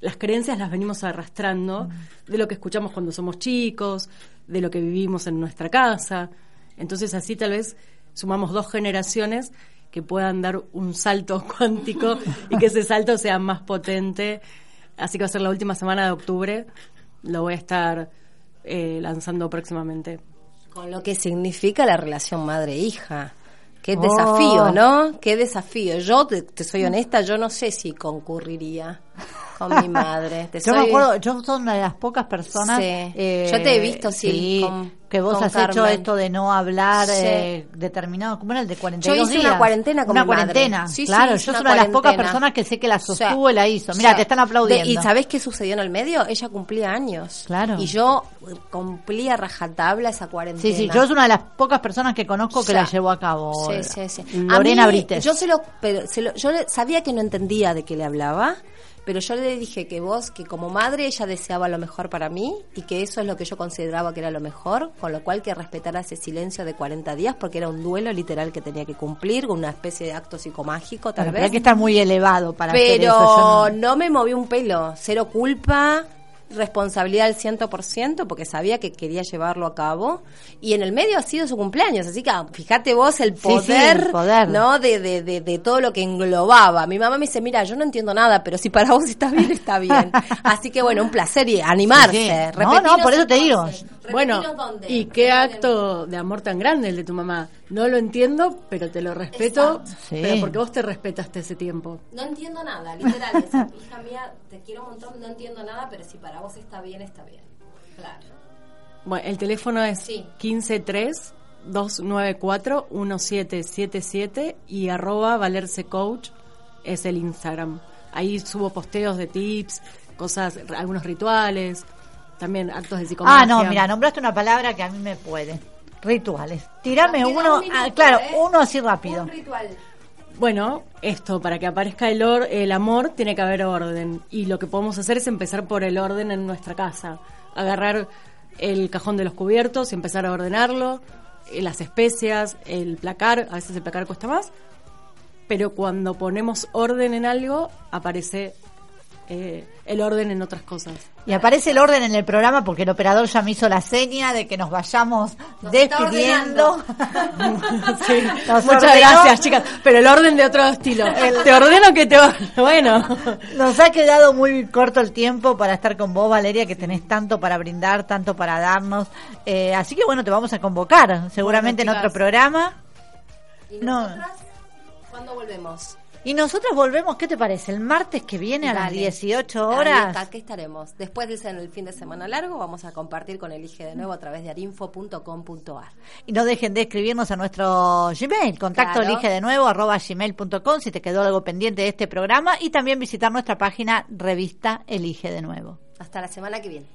las creencias las venimos arrastrando de lo que escuchamos cuando somos chicos, de lo que vivimos en nuestra casa. Entonces así tal vez sumamos dos generaciones que puedan dar un salto [LAUGHS] cuántico y que ese salto sea más potente. Así que va a ser la última semana de octubre. Lo voy a estar eh, lanzando próximamente. Con lo que significa la relación madre-hija. Qué Oh. desafío, ¿no? Qué desafío. Yo, te, te soy honesta, yo no sé si concurriría con mi madre. Te [LAUGHS] Yo soy- me acuerdo, yo soy una de las pocas personas. Sí. eh, Yo te he visto, sí, con- que vos has hecho esto de no hablar Sí. eh, determinado. ¿Cómo era el de 42 Yo hice días? una cuarentena con Una mi cuarentena. Sí, sí, claro, yo soy una de las pocas personas que sé que la O sea, sostuvo y la hizo. Mira, o sea, te están aplaudiendo. de- ¿Y sabés qué sucedió en el medio? Ella cumplía años. Claro. Y yo eh, cumplía rajatabla esa cuarentena. Sí, sí, yo soy una de las pocas personas que conozco que O sea, la llevó a cabo. Sí, sí, sí. Lorena A mí, Brites. Yo se lo, pero se lo- yo sabía que no entendía de qué le hablaba, pero yo le dije que vos, que como madre ella deseaba lo mejor para mí y que eso es lo que yo consideraba que era lo mejor, con lo cual que respetara ese silencio de 40 días porque era un duelo literal que tenía que cumplir, una especie de acto psicomágico tal Bueno, vez. que estar muy elevado para hacer Pero eso. Yo no- no me moví un pelo, cero culpa, responsabilidad al 100% porque sabía que quería llevarlo a cabo y en el medio ha sido su cumpleaños, así que ah, fíjate vos el poder, sí, el poder. ¿no? De, de, de, de todo lo que englobaba. Mi mamá me dice, mira, yo no entiendo nada, pero si para vos está bien, está bien. [LAUGHS] Así que bueno, un placer y animarse. Sí. No, no, por eso te digo. Bueno, dónde. y qué acto de amor tan grande el de tu mamá. No lo entiendo, pero te lo respeto. Sí. pero porque vos te respetaste ese tiempo. No entiendo nada, literal. es, [LAUGHS] hija mía, te quiero un montón, no entiendo nada, pero si para vos está bien, está bien. Claro. Bueno, el teléfono es Sí. 153 294 1777 y arroba valerse coach es el Instagram. Ahí subo posteos de tips, cosas, algunos rituales, también actos de psicomagia. Ah, no, mira, nombraste una palabra que a mí me puede. Rituales. Tirame uno, un minuto, ah, claro, ¿eh? uno así rápido. Un ritual. Bueno, esto, para que aparezca el, or- el amor, tiene que haber orden. Y lo que podemos hacer es empezar por el orden en nuestra casa. Agarrar el cajón de los cubiertos y empezar a ordenarlo. eh, Las especias, el placar, a veces el placar cuesta más. Pero cuando ponemos orden en algo, aparece eh, el orden en otras cosas. Y aparece el orden en el programa porque el operador ya me hizo la seña de que nos vayamos Nos despidiendo. [LAUGHS] Sí, Nos Muchas ordenó. gracias, chicas. Pero el orden de otro estilo. Te ordeno que te... Bueno. Nos ha quedado muy corto el tiempo para estar con vos, Valeria, que tenés tanto para brindar, tanto para darnos. Eh, así que bueno, te vamos a convocar seguramente Bueno, en otro programa. ¿Y No. ¿Cuándo volvemos? Y nosotros volvemos, ¿qué te parece? El martes que viene a las 18 horas. Ahí, aquí estaremos. Después del el fin de semana largo vamos a compartir con Elige de nuevo a través de arinfo.com.ar. Y no dejen de escribirnos a nuestro Gmail, contacto elige de nuevo arroba gmail.com si te quedó algo pendiente de este programa y también visitar nuestra página revista Elige de nuevo. Hasta la semana que viene.